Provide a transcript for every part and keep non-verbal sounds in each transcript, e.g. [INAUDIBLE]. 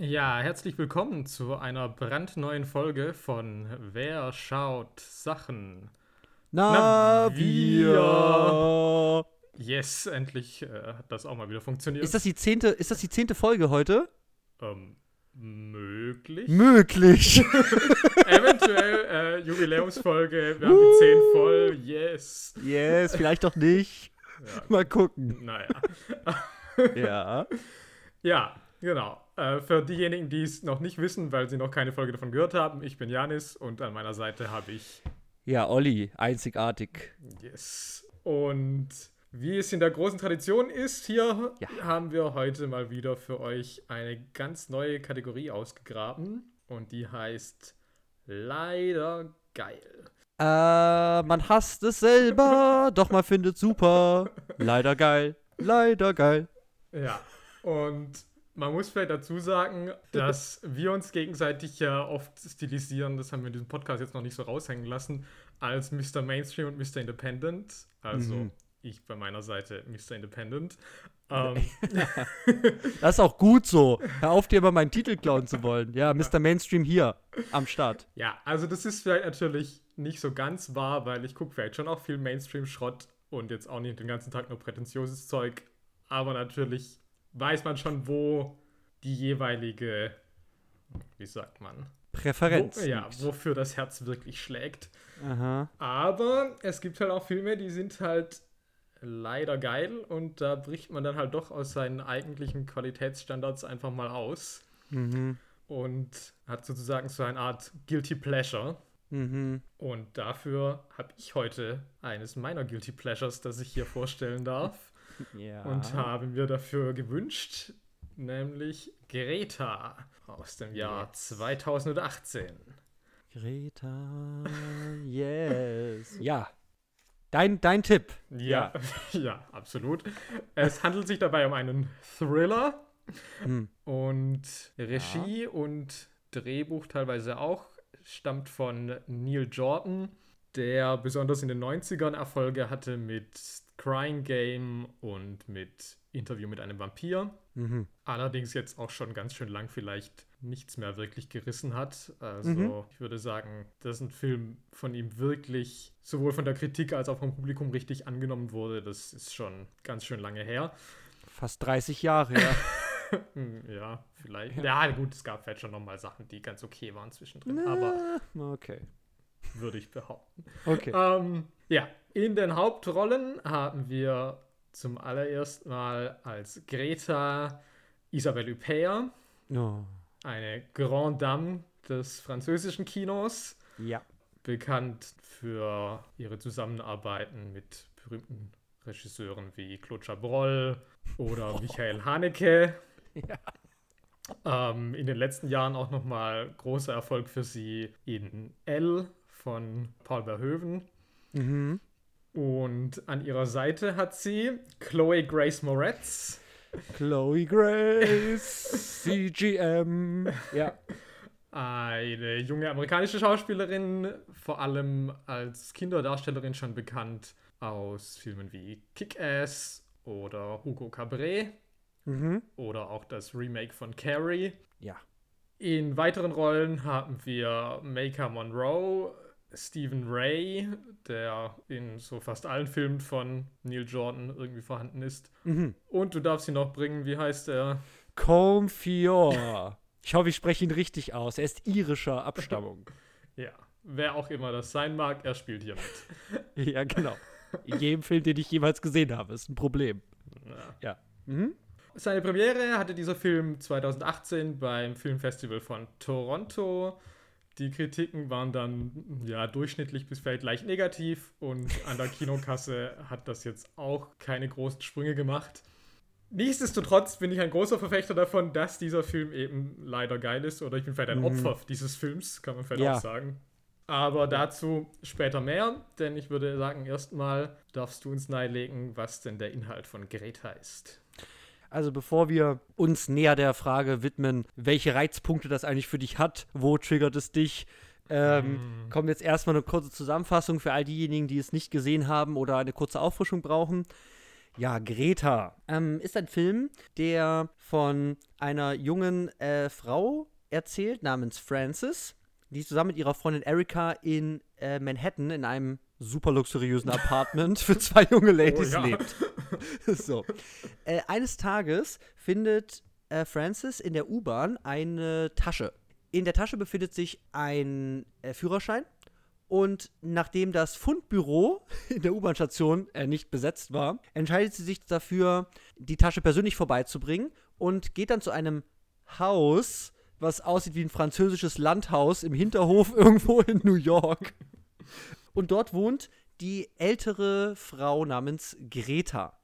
Ja, herzlich willkommen zu einer brandneuen Folge von Wer schaut Sachen? Na, wir. Yes, endlich äh, hat das auch mal wieder funktioniert. Ist das die zehnte, ist das die zehnte Folge heute? ähm, möglich? Möglich. [LAUGHS] [LAUGHS] Eventuell äh, Jubiläumsfolge. Wir haben die 10 voll. Yes. yes, vielleicht doch nicht. Ja, Mal gucken. naja. Ja. [LAUGHS] Ja, genau. Äh, für diejenigen, die es noch nicht wissen, weil sie noch keine Folge davon gehört haben, ich bin Janis und an meiner Seite habe ich Ja, Olli, einzigartig. Yes. Und wie es in der großen Tradition ist, hier Ja. haben wir heute mal wieder für euch eine ganz neue Kategorie ausgegraben. Und die heißt Leider geil. Äh, man hasst es selber, [LAUGHS] doch man findet super. Leider geil. Leider geil. Ja. Und man muss vielleicht dazu sagen, dass wir uns gegenseitig ja oft stilisieren, das haben wir in diesem Podcast jetzt noch nicht so raushängen lassen, als Mr. Mainstream und Mr. Independent. Also Mhm. ich bei meiner Seite Mr. Independent. Ähm, [LAUGHS] Das ist auch gut so. Hör auf, dir immer meinen Titel klauen zu wollen. Ja, Mr. Mainstream hier am Start. Ja, also das ist vielleicht natürlich nicht so ganz wahr, weil ich gucke vielleicht schon auch viel Mainstream-Schrott und jetzt auch nicht den ganzen Tag nur prätentiöses Zeug. Aber natürlich weiß man schon, wo die jeweilige, wie sagt man, Präferenz. wo, ja, wofür das Herz wirklich schlägt. Aha. Aber es gibt halt auch Filme, die sind halt leider geil und da bricht man dann halt doch aus seinen eigentlichen Qualitätsstandards einfach mal aus Mhm. und hat sozusagen so eine Art Guilty Pleasure. Mhm. Und dafür habe ich heute eines meiner Guilty Pleasures, das ich hier vorstellen darf. [LAUGHS] Ja. Und habe mir dafür gewünscht, nämlich Greta aus dem Jahr Yes. 2018. Greta, yes. Ja. Dein, dein Tipp. Ja, [LAUGHS] ja, absolut. Es handelt sich dabei um einen Thriller Hm. und Regie und Drehbuch teilweise auch stammt von Neil Jordan, der besonders in den 90ern Erfolge hatte mit Crying Game und mit Interview mit einem Vampir. Mhm. Allerdings jetzt auch schon ganz schön lang vielleicht nichts mehr wirklich gerissen hat. Also Mhm. ich würde sagen, dass ein Film von ihm wirklich sowohl von der Kritik als auch vom Publikum richtig angenommen wurde. Das ist schon ganz schön lange her. Fast 30 Jahre, ja. [LAUGHS] Hm, Ja, vielleicht. Ja, gut, es gab vielleicht schon nochmal Sachen, die ganz okay waren zwischendrin, aber Na, okay. würde ich behaupten. Okay. Ähm, ja, in den Hauptrollen haben wir zum allerersten Mal als Greta Isabelle Huppert, Oh. eine Grande Dame des französischen Kinos, Ja. bekannt für ihre Zusammenarbeiten mit berühmten Regisseuren wie Claude Chabrol oder [LAUGHS] Michael Haneke. Ja. Ähm, in den letzten Jahren auch nochmal großer Erfolg für sie in L von Paul Verhoeven. Mhm. Und an ihrer Seite hat sie Chloe Grace Moretz, Chloe Grace, [LAUGHS] CGM. Ja. eine junge amerikanische Schauspielerin, vor allem als Kinderdarstellerin schon bekannt aus Filmen wie Kick-Ass oder Hugo Cabret Mhm. oder auch das Remake von Carrie. Ja. In weiteren Rollen haben wir Maker Monroe, Stephen Ray, der in so fast allen Filmen von Neil Jordan irgendwie vorhanden ist. Mhm. Und du darfst ihn noch bringen, wie heißt er? Comfior. Ich hoffe, ich spreche ihn richtig aus. Er ist irischer Abstammung. [LAUGHS] Ja, wer auch immer das sein mag, er spielt hier mit. [LAUGHS] ja, genau. In jedem Film, den ich jemals gesehen habe, ist ein Problem. Ja. Ja. Mhm. Seine Premiere hatte dieser Film 2018 beim Filmfestival von Toronto. Die Kritiken waren dann ja durchschnittlich bis vielleicht leicht negativ und an der Kinokasse [LAUGHS] hat das jetzt auch keine großen Sprünge gemacht. Nichtsdestotrotz bin ich ein großer Verfechter davon, dass dieser Film eben leider geil ist oder ich bin vielleicht ein Mhm. Opfer dieses Films, kann man vielleicht Ja. auch sagen. Aber dazu später mehr, denn ich würde sagen, erstmal darfst du uns nahelegen, was denn der Inhalt von Greta ist. Also bevor wir uns näher der Frage widmen, welche Reizpunkte das eigentlich für dich hat, wo triggert es dich, ähm, Mm. kommt jetzt erstmal eine kurze Zusammenfassung für all diejenigen, die es nicht gesehen haben oder eine kurze Auffrischung brauchen. Ja, Greta ähm, ist ein Film, der von einer jungen äh, Frau erzählt namens Frances, die zusammen mit ihrer Freundin Erika in äh, Manhattan in einem super luxuriösen [LAUGHS] Apartment für zwei junge Ladies Oh ja. lebt. [LAUGHS] so. Äh, eines Tages findet äh, Frances in der U-Bahn eine Tasche. In der Tasche befindet sich ein äh, Führerschein. Und nachdem das Fundbüro [LAUGHS] in der U-Bahn-Station äh, nicht besetzt war, entscheidet sie sich dafür, die Tasche persönlich vorbeizubringen und geht dann zu einem Haus, was aussieht wie ein französisches Landhaus im Hinterhof [LAUGHS] irgendwo in New York. Und dort wohnt die ältere Frau namens Greta.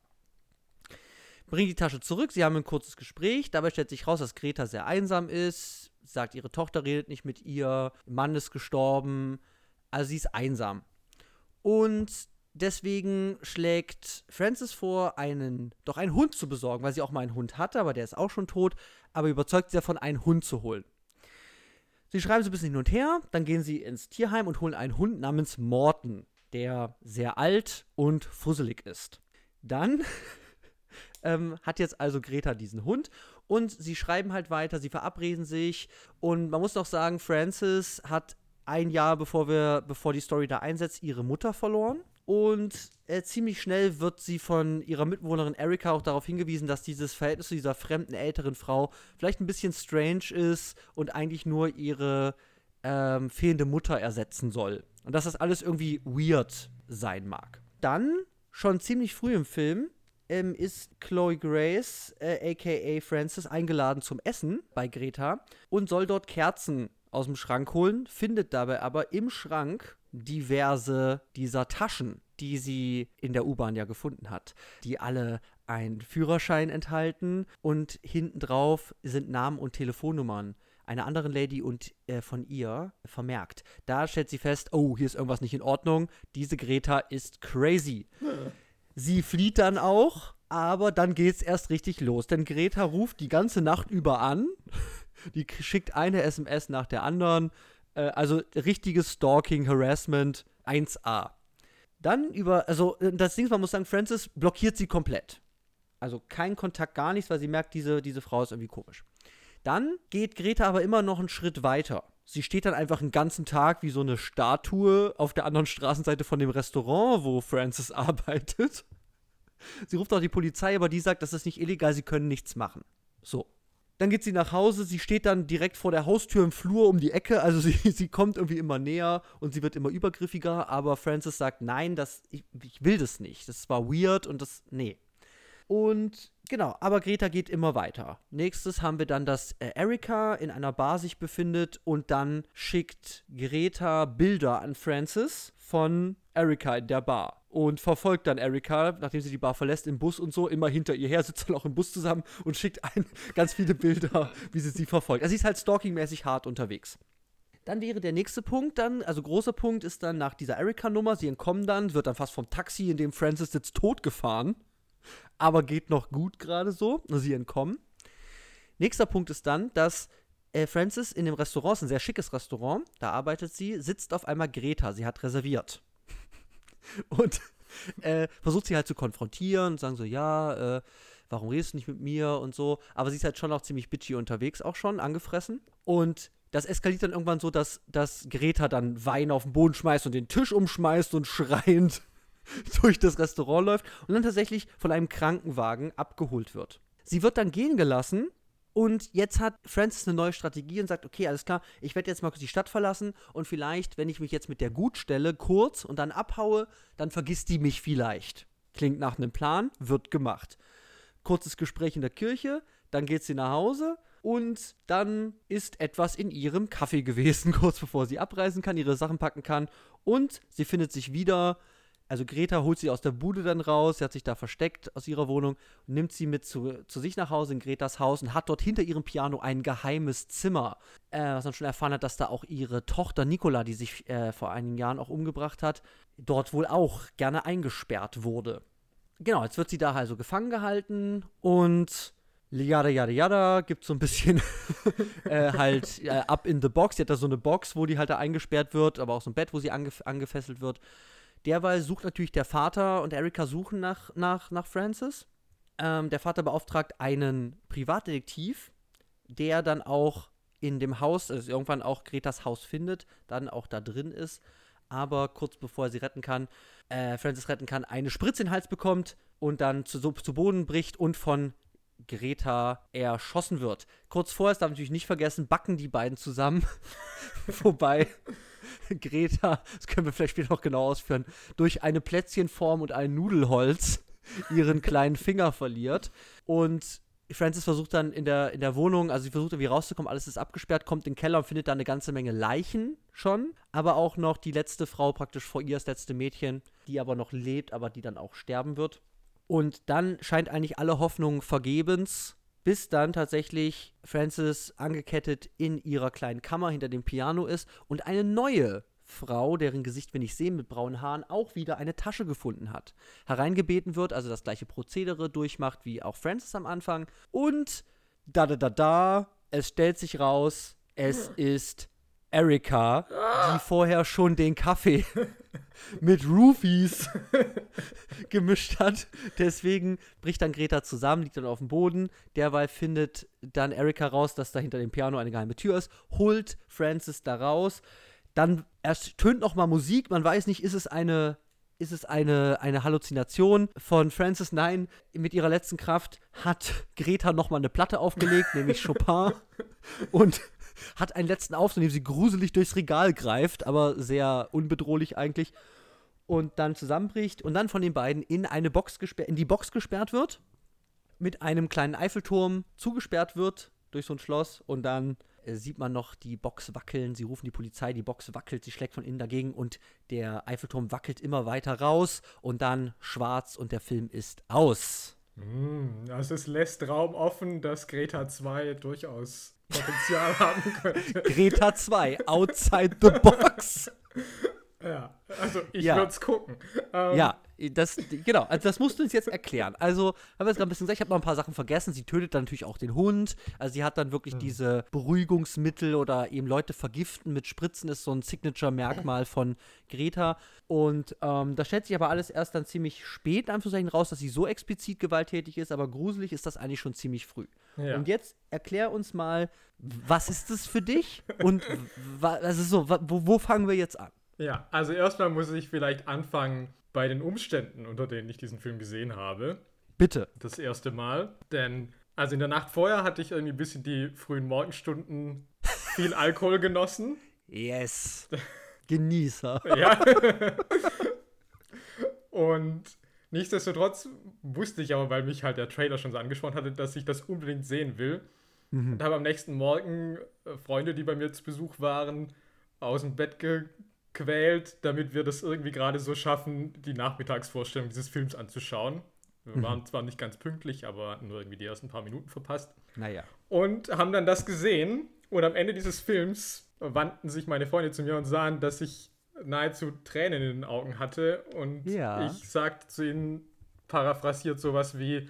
Bringt die Tasche zurück, sie haben ein kurzes Gespräch. Dabei stellt sich raus, dass Greta sehr einsam ist. Sagt, ihre Tochter redet nicht mit ihr, ihr Mann ist gestorben. Also sie ist einsam. Und deswegen schlägt Frances vor, einen, doch einen Hund zu besorgen, weil sie auch mal einen Hund hatte, aber der ist auch schon tot. Aber überzeugt sie davon, einen Hund zu holen. Sie schreiben so ein bisschen hin und her, dann gehen sie ins Tierheim und holen einen Hund namens Morton, der sehr alt und fusselig ist. Dann [LAUGHS] ähm, hat jetzt also Greta diesen Hund und sie schreiben halt weiter, sie verabreden sich und man muss noch sagen, Frances hat ein Jahr bevor wir, bevor die Story da einsetzt, ihre Mutter verloren. Und äh, ziemlich schnell wird sie von ihrer Mitbewohnerin Erika auch darauf hingewiesen, dass dieses Verhältnis zu dieser fremden älteren Frau vielleicht ein bisschen strange ist und eigentlich nur ihre ähm, fehlende Mutter ersetzen soll. Und dass das alles irgendwie weird sein mag. Dann, schon ziemlich früh im Film, ähm, ist Chloe Grace, äh, aka Frances, eingeladen zum Essen bei Greta und soll dort Kerzen aus dem Schrank holen, findet dabei aber im Schrank diverse dieser Taschen, die sie in der U-Bahn ja gefunden hat, die alle einen Führerschein enthalten und hinten drauf sind Namen und Telefonnummern einer anderen Lady und äh, von ihr vermerkt. Da stellt sie fest, oh, hier ist irgendwas nicht in Ordnung. Diese Greta ist crazy. Sie flieht dann auch, aber dann geht's erst richtig los. Denn Greta ruft die ganze Nacht über an. Die schickt eine SMS nach der anderen. Äh, also richtiges Stalking, Harassment 1A. Dann über, also äh, das Ding man muss sagen, Frances blockiert sie komplett. Also kein Kontakt, gar nichts, weil sie merkt, diese, diese Frau ist irgendwie komisch. Dann geht Greta aber immer noch einen Schritt weiter. Sie steht dann einfach einen ganzen Tag wie so eine Statue auf der anderen Straßenseite von dem Restaurant, wo Frances [LAUGHS] arbeitet. Sie ruft auch die Polizei, aber die sagt, das ist nicht illegal, sie können nichts machen. So. Dann geht sie nach Hause, sie steht dann direkt vor der Haustür im Flur um die Ecke, also sie, [LAUGHS] sie kommt irgendwie immer näher und sie wird immer übergriffiger, aber Frances sagt, nein, das, ich, ich will das nicht. Das war weird und das, nee. Und genau, aber Greta geht immer weiter. Nächstes haben wir dann, dass äh, Erika in einer Bar sich befindet und dann schickt Greta Bilder an Frances von Erika in der Bar und verfolgt dann Erika, nachdem sie die Bar verlässt, im Bus und so, immer hinter ihr her, sitzt dann auch im Bus zusammen und schickt ein [LAUGHS] ganz viele Bilder, wie sie sie verfolgt. Also sie ist halt stalkingmäßig hart unterwegs. Dann wäre der nächste Punkt dann, also großer Punkt ist dann nach dieser Erika-Nummer, sie entkommen dann, wird dann fast vom Taxi, in dem Francis sitzt, totgefahren. Aber geht noch gut gerade so, sie entkommen. Nächster Punkt ist dann, dass äh, Francis in dem Restaurant, es ist ein sehr schickes Restaurant, da arbeitet sie, sitzt auf einmal Greta, sie hat reserviert. [LAUGHS] Und äh, versucht sie halt zu konfrontieren und sagen so, ja, äh, warum redest du nicht mit mir und so. Aber sie ist halt schon auch ziemlich bitchy unterwegs, auch schon angefressen. Und das eskaliert dann irgendwann so, dass, dass Greta dann Wein auf den Boden schmeißt und den Tisch umschmeißt und schreiend [LAUGHS] durch das Restaurant läuft und dann tatsächlich von einem Krankenwagen abgeholt wird. Sie wird dann gehen gelassen und jetzt hat Francis eine neue Strategie und sagt, okay, alles klar, ich werde jetzt mal kurz die Stadt verlassen und vielleicht, wenn ich mich jetzt mit der gut stelle, kurz und dann abhaue, dann vergisst die mich vielleicht. Klingt nach einem Plan, wird gemacht. Kurzes Gespräch in der Kirche, dann geht sie nach Hause und dann ist etwas in ihrem Kaffee gewesen, [LAUGHS] kurz bevor sie abreisen kann, ihre Sachen packen kann und sie findet sich wieder also Greta holt sie aus der Bude dann raus, sie hat sich da versteckt aus ihrer Wohnung, nimmt sie mit zu, zu sich nach Hause in Gretas Haus und hat dort hinter ihrem Piano ein geheimes Zimmer. Äh, was man schon erfahren hat, dass da auch ihre Tochter Nicola, die sich äh, vor einigen Jahren auch umgebracht hat, dort wohl auch gerne eingesperrt wurde. Genau, jetzt wird sie da also gefangen gehalten und Yada yada yada, gibt so ein bisschen [LAUGHS] äh, halt äh, up in the box. Sie hat da so eine Box, wo die halt da eingesperrt wird, aber auch so ein Bett, wo sie angef angefesselt wird. Derweil sucht natürlich der Vater und Erika suchen nach, nach, nach Francis. Ähm, der Vater beauftragt einen Privatdetektiv, der dann auch in dem Haus, also irgendwann auch Gretas Haus findet, dann auch da drin ist, aber kurz bevor er sie retten kann, äh, Francis retten kann, eine Spritze in den Hals bekommt und dann zu, zu Boden bricht und von Greta erschossen wird. Kurz vorher, darf ich natürlich nicht vergessen, backen die beiden zusammen. [LAUGHS] Wobei Greta, das können wir vielleicht später noch genau ausführen, durch eine Plätzchenform und ein Nudelholz ihren kleinen Finger verliert. Und Francis versucht dann in der, in der Wohnung, also sie versucht irgendwie rauszukommen, alles ist abgesperrt, kommt in den Keller und findet da eine ganze Menge Leichen schon, aber auch noch die letzte Frau praktisch vor ihr, das letzte Mädchen, die aber noch lebt, aber die dann auch sterben wird. Und dann scheint eigentlich alle Hoffnung vergebens, bis dann tatsächlich Francis angekettet in ihrer kleinen Kammer hinter dem Piano ist und eine neue Frau, deren Gesicht wir nicht sehen, mit braunen Haaren, auch wieder eine Tasche gefunden hat. Hereingebeten wird, also das gleiche Prozedere durchmacht wie auch Francis am Anfang. Und da da da da, es stellt sich raus, es ist Erika, die vorher schon den Kaffee [LAUGHS] mit Roofies [LAUGHS] gemischt hat. Deswegen bricht dann Greta zusammen, liegt dann auf dem Boden. Derweil findet dann Erika raus, dass da hinter dem Piano eine geheime Tür ist, holt Francis da raus. Dann erst tönt noch mal Musik. Man weiß nicht, ist es eine ist es eine, eine Halluzination von Francis? Nein, mit ihrer letzten Kraft hat Greta noch mal eine Platte aufgelegt, nämlich [LAUGHS] Chopin. Und hat einen letzten Auftritt, in dem sie gruselig durchs Regal greift, aber sehr unbedrohlich eigentlich. Und dann zusammenbricht und dann von den beiden in eine Box gesperrt, in die Box gesperrt wird, mit einem kleinen Eiffelturm zugesperrt wird durch so ein Schloss und dann äh, sieht man noch die Box wackeln. Sie rufen die Polizei, die Box wackelt, sie schlägt von innen dagegen und der Eiffelturm wackelt immer weiter raus und dann schwarz und der Film ist aus. Mm, also es lässt Raum offen, dass Greta 2 durchaus Potenzial [LAUGHS] haben könnte. Greta 2, outside the box. Ja, also ich Ja. würde es gucken. Ähm, Ja, das, genau, also das musst du uns jetzt erklären. Also, haben wir jetzt gerade ein bisschen gesagt, ich habe noch ein paar Sachen vergessen. Sie tötet dann natürlich auch den Hund. Also, sie hat dann wirklich diese Beruhigungsmittel oder eben Leute vergiften mit Spritzen, ist so ein Signature-Merkmal von Greta. Und ähm, da stellt sich aber alles erst dann ziemlich spät, in Anführungszeichen, raus, dass sie so explizit gewalttätig ist, aber gruselig ist das eigentlich schon ziemlich früh. Ja. Und jetzt erklär uns mal, was ist das für dich? Und [LAUGHS] also so, wo, wo fangen wir jetzt an? Ja, also erstmal muss ich vielleicht anfangen bei den Umständen, unter denen ich diesen Film gesehen habe. Bitte. Das erste Mal. Denn, also in der Nacht vorher hatte ich irgendwie ein bisschen die frühen Morgenstunden viel [LAUGHS] Alkohol genossen. Yes. [LAUGHS] Genießer. Ja. [LAUGHS] Und nichtsdestotrotz wusste ich aber, weil mich halt der Trailer schon so angesprochen hatte, dass ich das unbedingt sehen will. Und habe am nächsten Morgen äh, Freunde, die bei mir zu Besuch waren, aus dem Bett gequält, damit wir das irgendwie gerade so schaffen, die Nachmittagsvorstellung dieses Films anzuschauen. Wir waren zwar nicht ganz pünktlich, aber hatten nur irgendwie die ersten paar Minuten verpasst Naja. und haben dann das gesehen. Und am Ende dieses Films wandten sich meine Freunde zu mir und sahen, dass ich nahezu Tränen in den Augen hatte. Und Ja. ich sagte zu ihnen, paraphrasiert sowas wie,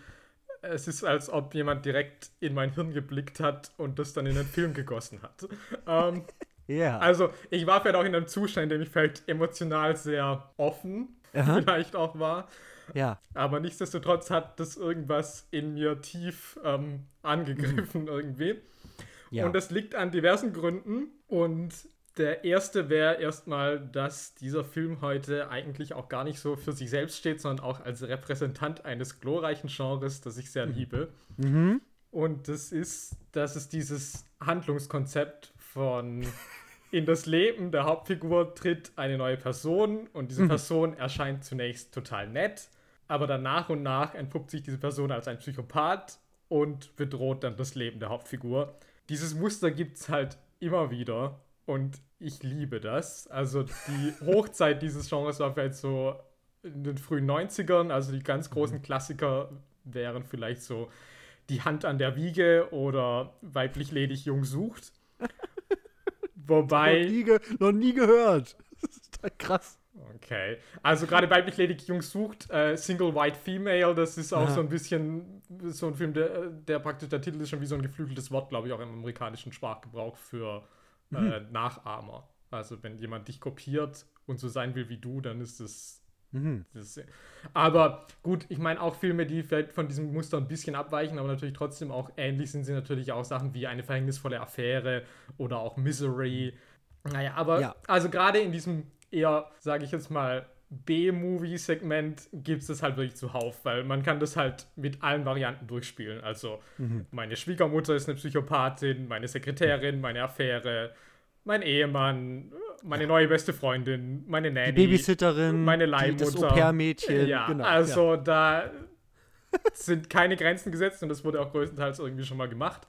es ist, als ob jemand direkt in mein Hirn geblickt hat und das dann in den Film gegossen hat. [LAUGHS] ähm, Ja. also, ich war vielleicht auch in einem Zustand, in dem ich vielleicht emotional sehr offen Aha. [LAUGHS] vielleicht auch war. ja. Aber nichtsdestotrotz hat das irgendwas in mir tief ähm, angegriffen irgendwie. Ja. Und das liegt an diversen Gründen. Und der erste wäre erstmal, dass dieser Film heute eigentlich auch gar nicht so für sich selbst steht, sondern auch als Repräsentant eines glorreichen Genres, das ich sehr liebe. Mhm. Und das ist, dass es dieses Handlungskonzept von in das Leben der Hauptfigur tritt eine neue Person und diese Person erscheint zunächst total nett, aber dann nach und nach entpuppt sich diese Person als ein Psychopath und bedroht dann das Leben der Hauptfigur. Dieses Muster gibt es halt immer wieder und ich liebe das. Also die [LAUGHS] Hochzeit dieses Genres war vielleicht so in den frühen 90ern, also die ganz großen Klassiker wären vielleicht so die Hand an der Wiege oder weiblich ledig jung sucht. [LAUGHS] Noch Wobei, nie, ge noch nie gehört. [LAUGHS] Das ist total krass. okay, also gerade weiblich ledig jung sucht, äh, Single White Female, das ist auch Aha. so ein bisschen so ein Film, der, der praktisch, der Titel ist schon wie so ein geflügeltes Wort, glaube ich, auch im amerikanischen Sprachgebrauch für äh, Nachahmer. Also wenn jemand dich kopiert und so sein will wie du, dann ist es Mhm. Das, aber gut, ich meine auch Filme, die vielleicht von diesem Muster ein bisschen abweichen, aber natürlich trotzdem auch ähnlich sind sie natürlich auch Sachen wie eine verhängnisvolle Affäre oder auch Misery. Naja, aber ja. also gerade in diesem eher, sage ich jetzt mal, B-Movie-Segment gibt es das halt wirklich zuhauf, weil man kann das halt mit allen Varianten durchspielen. Also mhm. meine Schwiegermutter ist eine Psychopathin, meine Sekretärin, meine Affäre, mein Ehemann, meine neue beste Freundin, meine Nanny, die Babysitterin, meine Leihmutter, das Au-pair-Mädchen. Ja, genau, also ja. da sind keine Grenzen gesetzt und das wurde auch größtenteils irgendwie schon mal gemacht.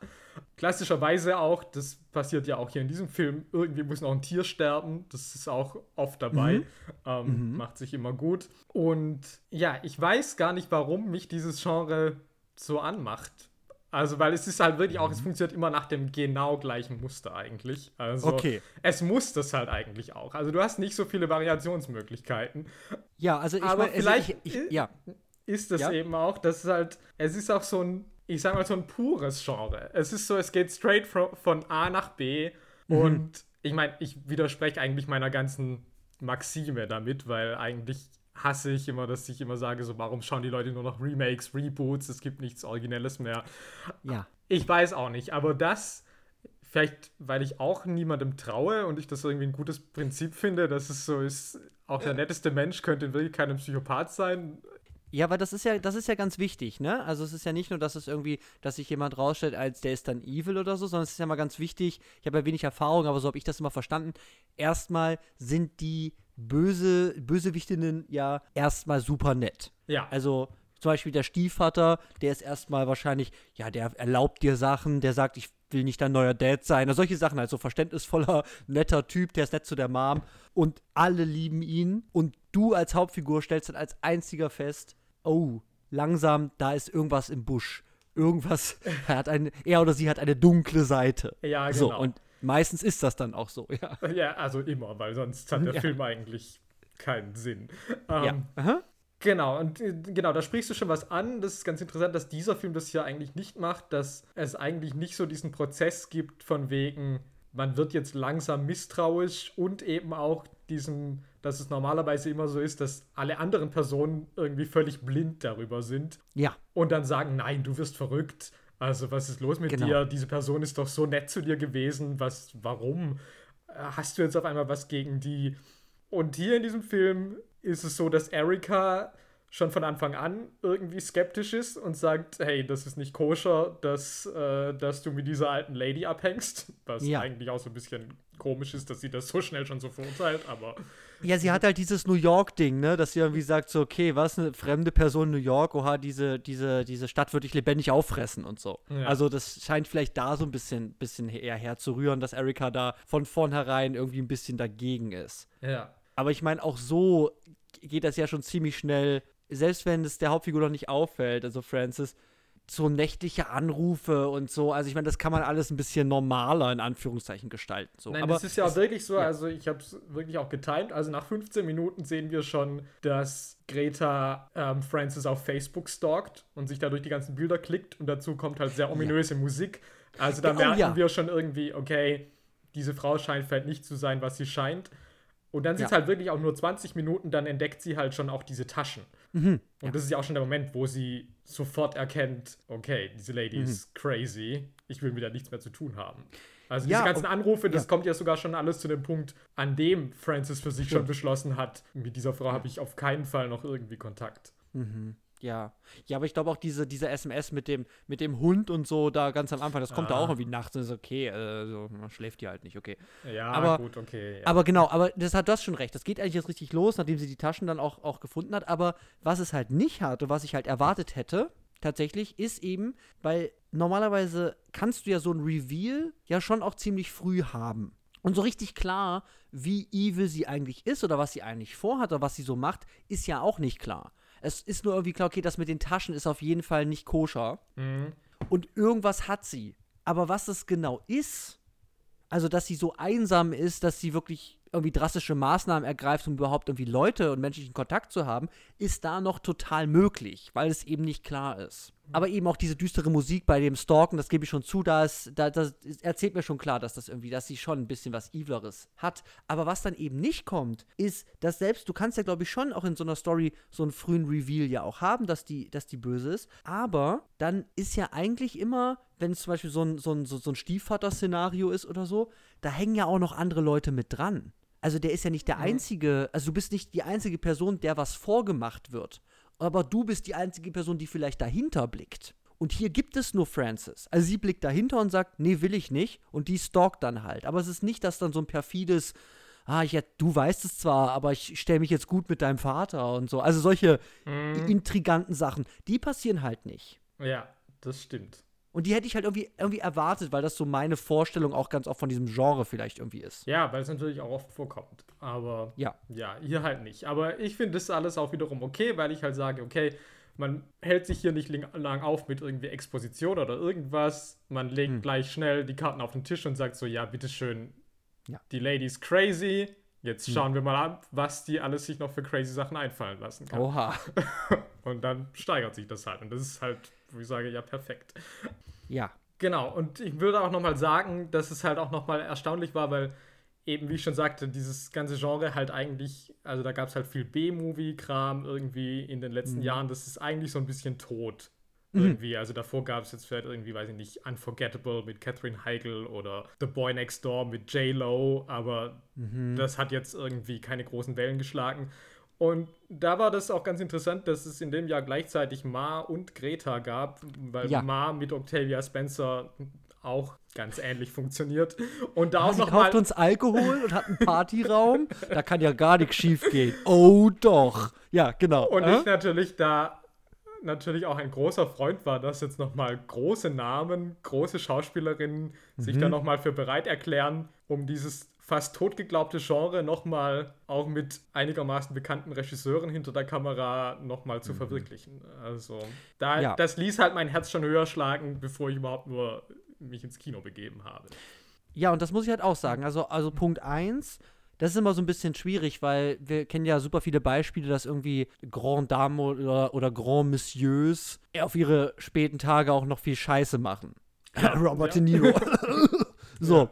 Klassischerweise auch, das passiert ja auch hier in diesem Film, irgendwie muss noch ein Tier sterben. Das ist auch oft dabei. Mhm. Ähm, mhm. Macht sich immer gut. Und ja, ich weiß gar nicht, warum mich dieses Genre so anmacht. Also, weil es ist halt wirklich auch, es funktioniert immer nach dem genau gleichen Muster eigentlich. Also, okay. es muss das halt eigentlich auch. Also, du hast nicht so viele Variationsmöglichkeiten. Ja, also ich Aber mein, also vielleicht ich, ich, ja. ist es ja. eben auch, dass es halt, es ist auch so ein, ich sag mal, so ein pures Genre. Es ist so, es geht straight from, von A nach B. Mhm. Und ich meine, ich widerspreche eigentlich meiner ganzen Maxime damit, weil eigentlich hasse ich immer, dass ich immer sage, so warum schauen die Leute nur noch Remakes, Reboots, es gibt nichts Originelles mehr. Ja. Ich weiß auch nicht, aber das, vielleicht weil ich auch niemandem traue und ich das irgendwie ein gutes Prinzip finde, dass es so ist, auch der netteste Mensch könnte in Wirklichkeit ein Psychopath sein. Ja, aber das ist ja, das ist ja ganz wichtig, ne? Also es ist ja nicht nur, dass es irgendwie, dass sich jemand rausstellt, als der ist dann evil oder so, sondern es ist ja mal ganz wichtig, ich habe ja wenig Erfahrung, aber so habe ich das immer verstanden. Erstmal sind die böse, Bösewichtinnen ja erstmal super nett. Ja. Also zum Beispiel der Stiefvater, der ist erstmal wahrscheinlich, ja, der erlaubt dir Sachen, der sagt, ich will nicht dein neuer Dad sein. Also solche Sachen, also verständnisvoller, [LAUGHS] netter Typ, der ist nett zu der Mom. Und alle lieben ihn. Und du als Hauptfigur stellst dann als einziger fest, oh, langsam, da ist irgendwas im Busch. Irgendwas, er, [LAUGHS] hat eine, er oder sie hat eine dunkle Seite. Ja, genau. So, und Meistens ist das dann auch so, [LAUGHS] ja. Ja, also immer, weil sonst hat der [LAUGHS] ja. Film eigentlich keinen Sinn. Ähm, ja. Aha. Genau, und äh, genau, da sprichst du schon was an. Das ist ganz interessant, dass dieser Film das hier eigentlich nicht macht, dass es eigentlich nicht so diesen Prozess gibt von wegen, man wird jetzt langsam misstrauisch und eben auch diesen, dass es normalerweise immer so ist, dass alle anderen Personen irgendwie völlig blind darüber sind. Ja. Und dann sagen, nein, du wirst verrückt also, was ist los mit genau. dir? Diese Person ist doch so nett zu dir gewesen. Was, warum? Äh, hast du jetzt auf einmal was gegen die? Und hier in diesem Film ist es so, dass Erika schon von Anfang an irgendwie skeptisch ist und sagt, hey, das ist nicht koscher, dass, äh, dass du mit dieser alten Lady abhängst. Was ja. eigentlich auch so ein bisschen komisch ist, dass sie das so schnell schon so verurteilt, aber. Ja, sie hat halt dieses New York-Ding, ne, dass sie irgendwie sagt, so, okay, was, eine fremde Person in New York, oha, diese, diese, diese Stadt würde ich lebendig auffressen und so. Ja. Also, das scheint vielleicht da so ein bisschen, bisschen eher herzurühren, dass Erika da von vornherein irgendwie ein bisschen dagegen ist. Ja. Aber ich meine, auch so geht das ja schon ziemlich schnell selbst wenn es der Hauptfigur noch nicht auffällt, also Francis, so nächtliche Anrufe und so. Also ich meine, das kann man alles ein bisschen normaler in Anführungszeichen gestalten. So. Nein, Aber das ist ja auch wirklich so, ja. also ich habe es wirklich auch getimt. Also nach 15 Minuten sehen wir schon, dass Greta ähm, Francis auf Facebook stalkt und sich dadurch die ganzen Bilder klickt und dazu kommt halt sehr ominöse ja. Musik. Also da ja, oh, merken wir schon irgendwie, okay, diese Frau scheint vielleicht nicht zu sein, was sie scheint. Und dann sind es halt wirklich auch nur 20 Minuten, dann entdeckt sie halt schon auch diese Taschen. Mhm. Und ja. das ist ja auch schon der Moment, wo sie sofort erkennt, okay, diese Lady mhm. ist crazy, ich will mit der nichts mehr zu tun haben. Also diese ja, ganzen Anrufe, das ja. kommt ja sogar schon alles zu dem Punkt, an dem Francis für sich Stimmt. schon beschlossen hat, mit dieser Frau habe ich auf keinen Fall noch irgendwie Kontakt. Mhm. Ja. Ja, aber ich glaube auch diese, diese SMS mit dem, mit dem Hund und so da ganz am Anfang, das kommt ah. da auch irgendwie nachts und ist okay, äh, so, man schläft die halt nicht, okay. Ja, aber, gut, okay. Ja. Aber genau, aber das hat das schon recht. Das geht eigentlich jetzt richtig los, nachdem sie die Taschen dann auch, auch gefunden hat. Aber was es halt nicht hat und was ich halt erwartet hätte, tatsächlich, ist eben, weil normalerweise kannst du ja so ein Reveal ja schon auch ziemlich früh haben. Und so richtig klar, wie evil sie eigentlich ist oder was sie eigentlich vorhat oder was sie so macht, ist ja auch nicht klar. Es ist nur irgendwie klar, okay, das mit den Taschen ist auf jeden Fall nicht koscher. Mhm. Und irgendwas hat sie. Aber was es genau ist, also dass sie so einsam ist, dass sie wirklich irgendwie drastische Maßnahmen ergreift, um überhaupt irgendwie Leute und menschlichen Kontakt zu haben, ist da noch total möglich, weil es eben nicht klar ist. Aber eben auch diese düstere Musik bei dem Stalken, das gebe ich schon zu, da, ist, da das erzählt mir schon klar, dass das irgendwie, dass sie schon ein bisschen was Evileres hat. Aber was dann eben nicht kommt, ist, dass selbst, du kannst ja, glaube ich, schon auch in so einer Story so einen frühen Reveal ja auch haben, dass die, dass die böse ist. Aber dann ist ja eigentlich immer, wenn es zum Beispiel so ein, so ein, so ein Stiefvater-Szenario ist oder so, da hängen ja auch noch andere Leute mit dran. Also der ist ja nicht der einzige, also du bist nicht die einzige Person, der was vorgemacht wird aber du bist die einzige Person, die vielleicht dahinter blickt. Und hier gibt es nur Francis. Also sie blickt dahinter und sagt, nee, will ich nicht. Und die stalkt dann halt. Aber es ist nicht, dass dann so ein perfides, ah, ich, du weißt es zwar, aber ich stelle mich jetzt gut mit deinem Vater und so. Also solche mhm. intriganten Sachen, die passieren halt nicht. Ja, das stimmt. Und die hätte ich halt irgendwie, irgendwie erwartet, weil das so meine Vorstellung auch ganz oft von diesem Genre vielleicht irgendwie ist. Ja, weil es natürlich auch oft vorkommt. Aber ja, ja hier halt nicht. Aber ich finde das alles auch wiederum okay, weil ich halt sage, okay, man hält sich hier nicht lang auf mit irgendwie Exposition oder irgendwas. Man legt hm. gleich schnell die Karten auf den Tisch und sagt so, ja, bitteschön, ja. die Lady ist crazy. Jetzt hm. schauen hm. wir mal an, was die alles sich noch für crazy Sachen einfallen lassen kann. Oha. [LAUGHS] und dann steigert sich das halt. Und das ist halt wo ich sage, ja, perfekt. Ja. Genau, und ich würde auch nochmal sagen, dass es halt auch nochmal erstaunlich war, weil eben, wie ich schon sagte, dieses ganze Genre halt eigentlich, also da gab es halt viel B-Movie-Kram irgendwie in den letzten mhm. Jahren, das ist eigentlich so ein bisschen tot. Mhm. Irgendwie, also davor gab es jetzt vielleicht irgendwie, weiß ich nicht, Unforgettable mit Catherine Heigl oder The Boy Next Door mit J-Lo, aber mhm. das hat jetzt irgendwie keine großen Wellen geschlagen. Und da war das auch ganz interessant, dass es in dem Jahr gleichzeitig Ma und Greta gab, weil ja. Ma mit Octavia Spencer auch ganz ähnlich funktioniert. Und da ja, auch noch kauft mal uns Alkohol und hat einen Partyraum. da kann ja gar nichts schief gehen. Oh doch. Ja, genau. Und äh? ich natürlich da natürlich auch ein großer Freund war, dass jetzt nochmal große Namen, große Schauspielerinnen mhm. sich da nochmal für bereit erklären, um dieses fast totgeglaubte Genre nochmal auch mit einigermaßen bekannten Regisseuren hinter der Kamera nochmal zu mhm. verwirklichen. Also da, ja. das ließ halt mein Herz schon höher schlagen, bevor ich überhaupt nur mich ins Kino begeben habe. Ja, und das muss ich halt auch sagen. Also, also Punkt 1, das ist immer so ein bisschen schwierig, weil wir kennen ja super viele Beispiele, dass irgendwie Grand Dame oder, oder Grand Messieurs auf ihre späten Tage auch noch viel Scheiße machen. [LAUGHS] Robert ja. De Niro. [LAUGHS] so.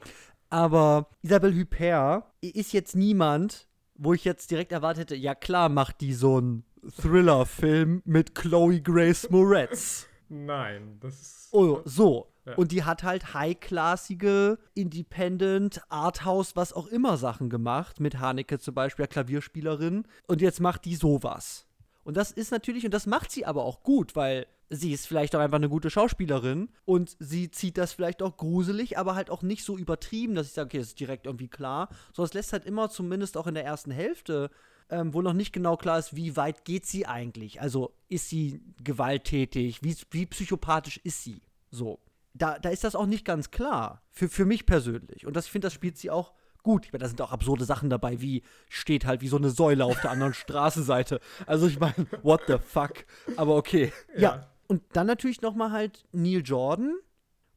Aber Isabelle Huppert ist jetzt niemand, wo ich jetzt direkt erwartet hätte, ja klar macht die so einen Thriller-Film mit Chloe Grace Moretz. Nein, das ist. Oh, so. Ja. Und die hat halt high-klassige, Independent, Arthouse, was auch immer Sachen gemacht. Mit Haneke zum Beispiel, Klavierspielerin. Und jetzt macht die sowas. Und das ist natürlich, und das macht sie aber auch gut, weil sie ist vielleicht auch einfach eine gute Schauspielerin und sie zieht das vielleicht auch gruselig, aber halt auch nicht so übertrieben, dass ich sage, okay, das ist direkt irgendwie klar. Sondern es lässt halt immer, zumindest auch in der ersten Hälfte, ähm, wo noch nicht genau klar ist, wie weit geht sie eigentlich. Also ist sie gewalttätig, wie, wie psychopathisch ist sie? So. Da, da ist das auch nicht ganz klar. Für, für mich persönlich. Und das, ich finde, das spielt sie auch gut. Ich meine, da sind auch absurde Sachen dabei, wie steht halt wie so eine Säule auf der anderen [LAUGHS] Straßenseite. Also ich meine, what the fuck? Aber okay. Ja. ja. Und dann natürlich noch mal halt Neil Jordan,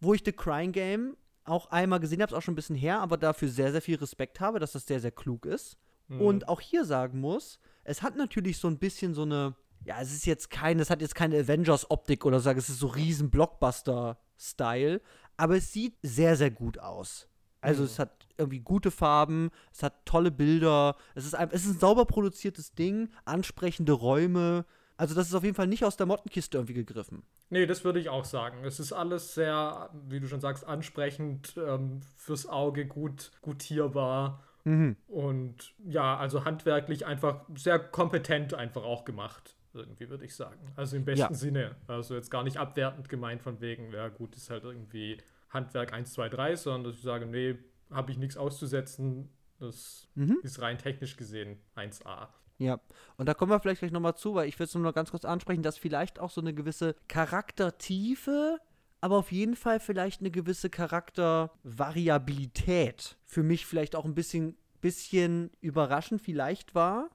wo ich The Crying Game auch einmal gesehen habe, ist auch schon ein bisschen her, aber dafür sehr, sehr viel Respekt habe, dass das sehr, sehr klug ist. Mhm. Und auch hier sagen muss, es hat natürlich so ein bisschen so eine, ja, es ist jetzt kein, es hat jetzt keine Avengers-Optik oder sage, es ist so riesen Blockbuster-Style, aber es sieht sehr, sehr gut aus. Also mhm. es hat irgendwie gute Farben, es hat tolle Bilder, es ist ein, es ist ein sauber produziertes Ding, ansprechende Räume. Also das ist auf jeden Fall nicht aus der Mottenkiste irgendwie gegriffen. Nee, das würde ich auch sagen. Es ist alles sehr, wie du schon sagst, ansprechend, ähm, fürs Auge gut gutierbar. Mhm. Und ja, also handwerklich einfach sehr kompetent einfach auch gemacht, irgendwie würde ich sagen. Also im besten ja. Sinne. Also jetzt gar nicht abwertend gemeint von wegen, ja gut, ist halt irgendwie Handwerk 1, 2, 3, sondern dass ich sage, nee, habe ich nichts auszusetzen. Das mhm. ist rein technisch gesehen 1A. Ja, und da kommen wir vielleicht gleich nochmal zu, weil ich will es nur noch ganz kurz ansprechen, dass vielleicht auch so eine gewisse Charaktertiefe, aber auf jeden Fall vielleicht eine gewisse Charaktervariabilität für mich vielleicht auch ein bisschen, bisschen überraschend vielleicht war.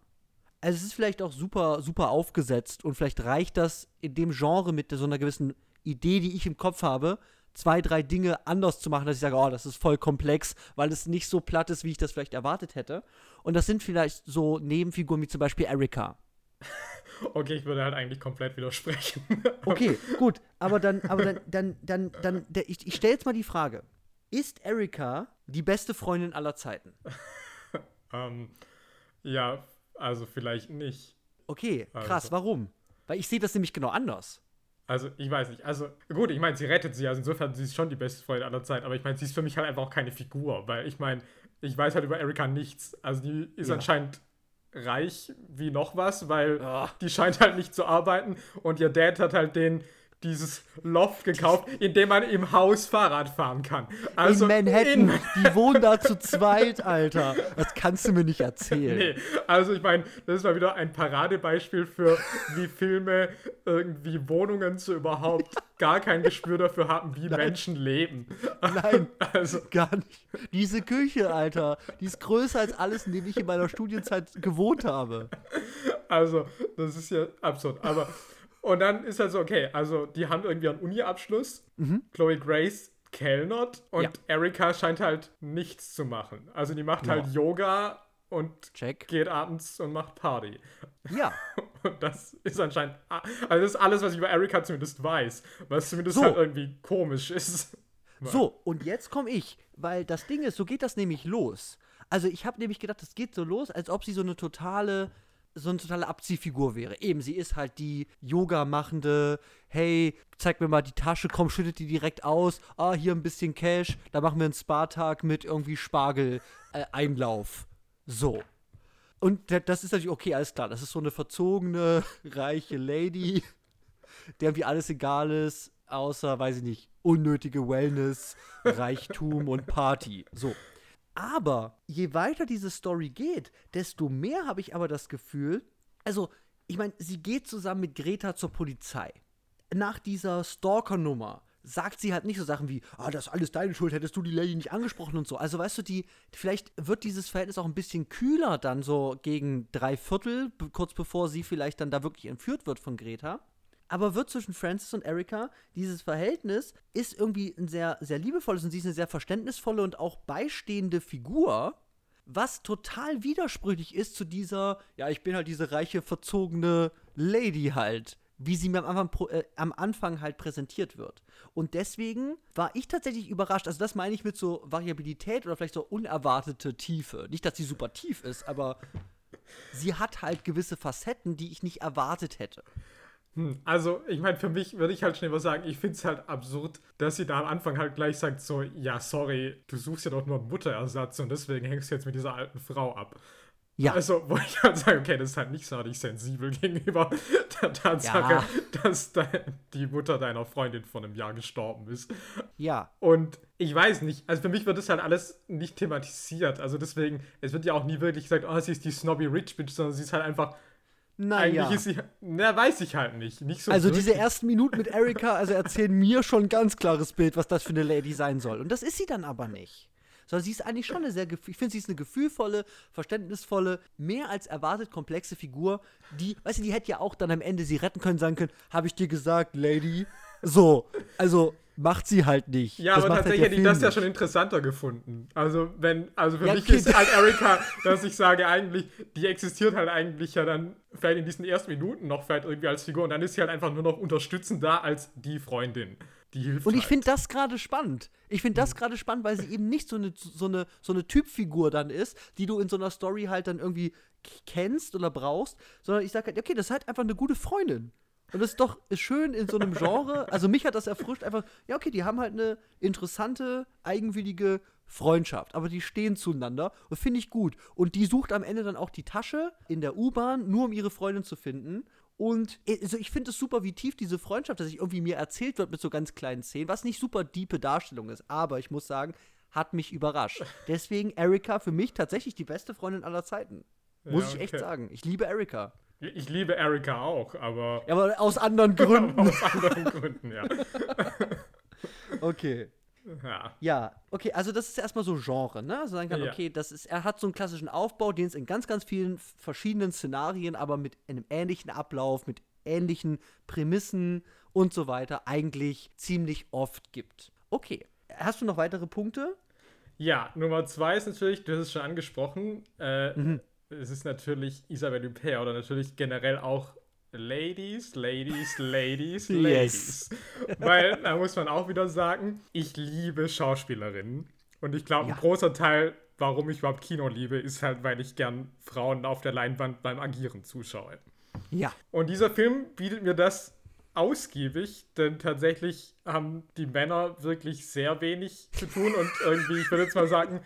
Also es ist vielleicht auch super, super aufgesetzt und vielleicht reicht das in dem Genre mit so einer gewissen Idee, die ich im Kopf habe, zwei, drei Dinge anders zu machen, dass ich sage, oh, das ist voll komplex, weil es nicht so platt ist, wie ich das vielleicht erwartet hätte. Und das sind vielleicht so Nebenfiguren wie zum Beispiel Erika. [LAUGHS] Okay, ich würde halt eigentlich komplett widersprechen. [LAUGHS] Okay, gut, aber dann, aber dann, dann, dann, dann, der, ich, ich stelle jetzt mal die Frage: Ist Erika die beste Freundin aller Zeiten? [LAUGHS] ähm, ja, also vielleicht nicht. Okay, krass, also. warum? Weil ich sehe das nämlich genau anders. Also, ich weiß nicht. Also, gut, ich meine, sie rettet sie, also insofern sie ist schon die beste Freundin aller Zeiten, aber ich meine, sie ist für mich halt einfach auch keine Figur, weil ich meine, ich weiß halt über Erika nichts. Also, die ist ja. anscheinend reich wie noch was, weil oh. die scheint halt nicht zu arbeiten und ihr Dad hat halt den dieses Loft gekauft, in dem man im Haus Fahrrad fahren kann. Also in Manhattan. In die wohnen da zu zweit, Alter. Das kannst du mir nicht erzählen. Nee, also ich meine, das ist mal wieder ein Paradebeispiel für, wie Filme irgendwie Wohnungen zu überhaupt gar kein Gespür dafür haben, wie Nein. Menschen leben. Nein, [LAUGHS] also gar nicht. Diese Küche, Alter, die ist größer als alles, in dem ich in meiner Studienzeit gewohnt habe. Also, das ist ja absurd. Aber und dann ist halt so, okay, also die haben irgendwie einen Uni-Abschluss. Mhm. Chloe Grace kellnert und ja. Erika scheint halt nichts zu machen. Also die macht ja. halt Yoga und Check. geht abends und macht Party. Ja. [LAUGHS] Und das ist anscheinend, also das ist alles, was ich über Erika zumindest weiß, was zumindest so. halt irgendwie komisch ist. [LAUGHS] So, und jetzt komme ich, weil das Ding ist, so geht das nämlich los. Also ich habe nämlich gedacht, das geht so los, als ob sie so eine totale so eine totale Abziehfigur wäre. Eben, sie ist halt die Yoga-machende, hey, zeig mir mal die Tasche, komm, schüttet die direkt aus, ah, hier ein bisschen Cash, da machen wir einen Spa-Tag mit irgendwie Spargel-Einlauf. So. Und das ist natürlich okay, alles klar. Das ist so eine verzogene, [LAUGHS] reiche Lady, [LAUGHS] der irgendwie alles egal ist, außer, weiß ich nicht, unnötige Wellness, Reichtum und Party. So. Aber je weiter diese Story geht, desto mehr habe ich aber das Gefühl, also ich meine, sie geht zusammen mit Greta zur Polizei. Nach dieser Stalker-Nummer sagt sie halt nicht so Sachen wie, ah, das ist alles deine Schuld, hättest du die Lady nicht angesprochen und so. Also weißt du, die, vielleicht wird dieses Verhältnis auch ein bisschen kühler dann so gegen drei Viertel, kurz bevor sie vielleicht dann da wirklich entführt wird von Greta aber wird zwischen Francis und Erika dieses Verhältnis ist irgendwie ein sehr, sehr liebevolles und sie ist eine sehr verständnisvolle und auch beistehende Figur, was total widersprüchlich ist zu dieser, ja, ich bin halt diese reiche, verzogene Lady halt, wie sie mir am Anfang, äh, am Anfang halt präsentiert wird. Und deswegen war ich tatsächlich überrascht. Also, das meine ich mit so Variabilität oder vielleicht so unerwartete Tiefe. Nicht, dass sie super tief ist, aber sie hat halt gewisse Facetten, die ich nicht erwartet hätte. Hm, also, ich meine, für mich würde ich halt schnell was sagen, ich finde es halt absurd, dass sie da am Anfang halt gleich sagt, so, ja, sorry, du suchst ja doch nur einen Mutterersatz und deswegen hängst du jetzt mit dieser alten Frau ab. Ja. Also, wo ich halt sage, okay, das ist halt nicht so sonderlich sensibel [LAUGHS] gegenüber der Tatsache, ja. dass die Mutter deiner Freundin vor einem Jahr gestorben ist. Ja. Und ich weiß nicht, also für mich wird das halt alles nicht thematisiert. Also deswegen, es wird ja auch nie wirklich gesagt, oh, sie ist die snobby Rich Bitch, sondern sie ist halt einfach naja. Eigentlich ist sie, na, weiß ich halt nicht. nicht so also wirklich. diese ersten Minuten mit Erika, also erzählen mir schon ein ganz klares Bild, was das für eine Lady sein soll. Und das ist sie dann aber nicht. Sondern sie ist eigentlich schon eine sehr, ich finde, sie ist eine gefühlvolle, verständnisvolle, mehr als erwartet komplexe Figur, die, weißt du, die hätte ja auch dann am Ende sie retten können, sagen können, habe ich dir gesagt, Lady. So, also macht sie halt nicht. Ja, das aber halt tatsächlich hätte ich das nicht. ja schon interessanter gefunden. Also, wenn, also für ja, mich ist halt Erika, [LAUGHS] dass ich sage, eigentlich, die existiert halt eigentlich ja dann vielleicht in diesen ersten Minuten noch vielleicht irgendwie als Figur und dann ist sie halt einfach nur noch unterstützend da als die Freundin. Die hilft und ich halt. finde das gerade spannend. Ich finde das mhm. gerade spannend, weil sie eben nicht so eine, so, eine, so eine Typfigur dann ist, die du in so einer Story halt dann irgendwie kennst oder brauchst, sondern ich sage halt, okay, das ist halt einfach eine gute Freundin. Und das ist doch schön in so einem Genre. Also mich hat das erfrischt einfach, ja, okay, die haben halt eine interessante, eigenwillige Freundschaft, aber die stehen zueinander und finde ich gut. Und die sucht am Ende dann auch die Tasche in der U-Bahn, nur um ihre Freundin zu finden. Und also ich finde es super, wie tief diese Freundschaft, dass ich irgendwie mir erzählt wird mit so ganz kleinen Szenen, was nicht super diepe Darstellung ist, aber ich muss sagen, hat mich überrascht. Deswegen Erika für mich tatsächlich die beste Freundin aller Zeiten. Muss ja, okay. ich echt sagen. Ich liebe Erika. Ich liebe Erika auch, aber. Ja, aber aus anderen [LAUGHS] Gründen. aus anderen Gründen, ja. [LAUGHS] okay. Ja. Ja, okay, also das ist erstmal so Genre, ne? Also sagen kann, ja. okay, das ist, er hat so einen klassischen Aufbau, den es in ganz, ganz vielen verschiedenen Szenarien, aber mit einem ähnlichen Ablauf, mit ähnlichen Prämissen und so weiter eigentlich ziemlich oft gibt. Okay. Hast du noch weitere Punkte? Ja, Nummer zwei ist natürlich, du hast es schon angesprochen, äh, Mhm. Es ist natürlich Isabelle Huppert oder natürlich generell auch Ladies, Ladies, Ladies, [LAUGHS] Ladies. Weil, da muss man auch wieder sagen, ich liebe Schauspielerinnen. Und ich glaube, Ja. ein großer Teil, warum ich überhaupt Kino liebe, ist halt, weil ich gern Frauen auf der Leinwand beim Agieren zuschaue. Ja. Und dieser Film bietet mir das ausgiebig, denn tatsächlich haben die Männer wirklich sehr wenig zu tun und irgendwie, ich würde jetzt mal sagen,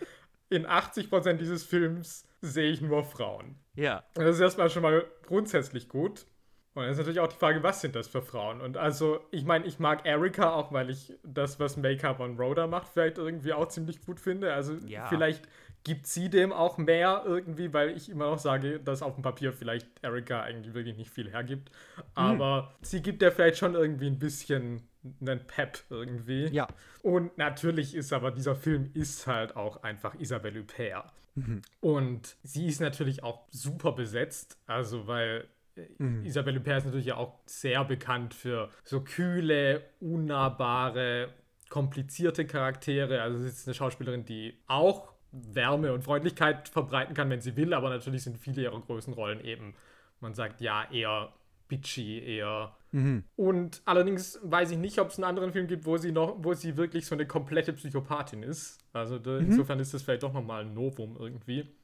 in 80% dieses Films sehe ich nur Frauen. Ja. Das ist erstmal schon mal grundsätzlich gut. Und dann ist natürlich auch die Frage, was sind das für Frauen? Und also, ich meine, ich mag Erika auch, weil ich das, was Make-up on Rhoda macht, vielleicht irgendwie auch ziemlich gut finde. Also, Ja. vielleicht gibt sie dem auch mehr irgendwie, weil ich immer noch sage, dass auf dem Papier vielleicht Erika eigentlich wirklich nicht viel hergibt. Aber sie gibt ja vielleicht schon irgendwie ein bisschen einen Pep irgendwie. Ja. Und natürlich ist aber dieser Film ist halt auch einfach Isabelle Huppert. Und sie ist natürlich auch super besetzt, also weil äh, Isabelle Huppert ist natürlich ja auch sehr bekannt für so kühle, unnahbare, komplizierte Charaktere. Also sie ist eine Schauspielerin, die auch Wärme und Freundlichkeit verbreiten kann, wenn sie will, aber natürlich sind viele ihrer größten Rollen eben, man sagt ja, eher bitchy, eher und allerdings weiß ich nicht, ob es einen anderen Film gibt, wo sie noch, wo sie wirklich so eine komplette Psychopathin ist. Also da, insofern ist das vielleicht doch nochmal ein Novum irgendwie.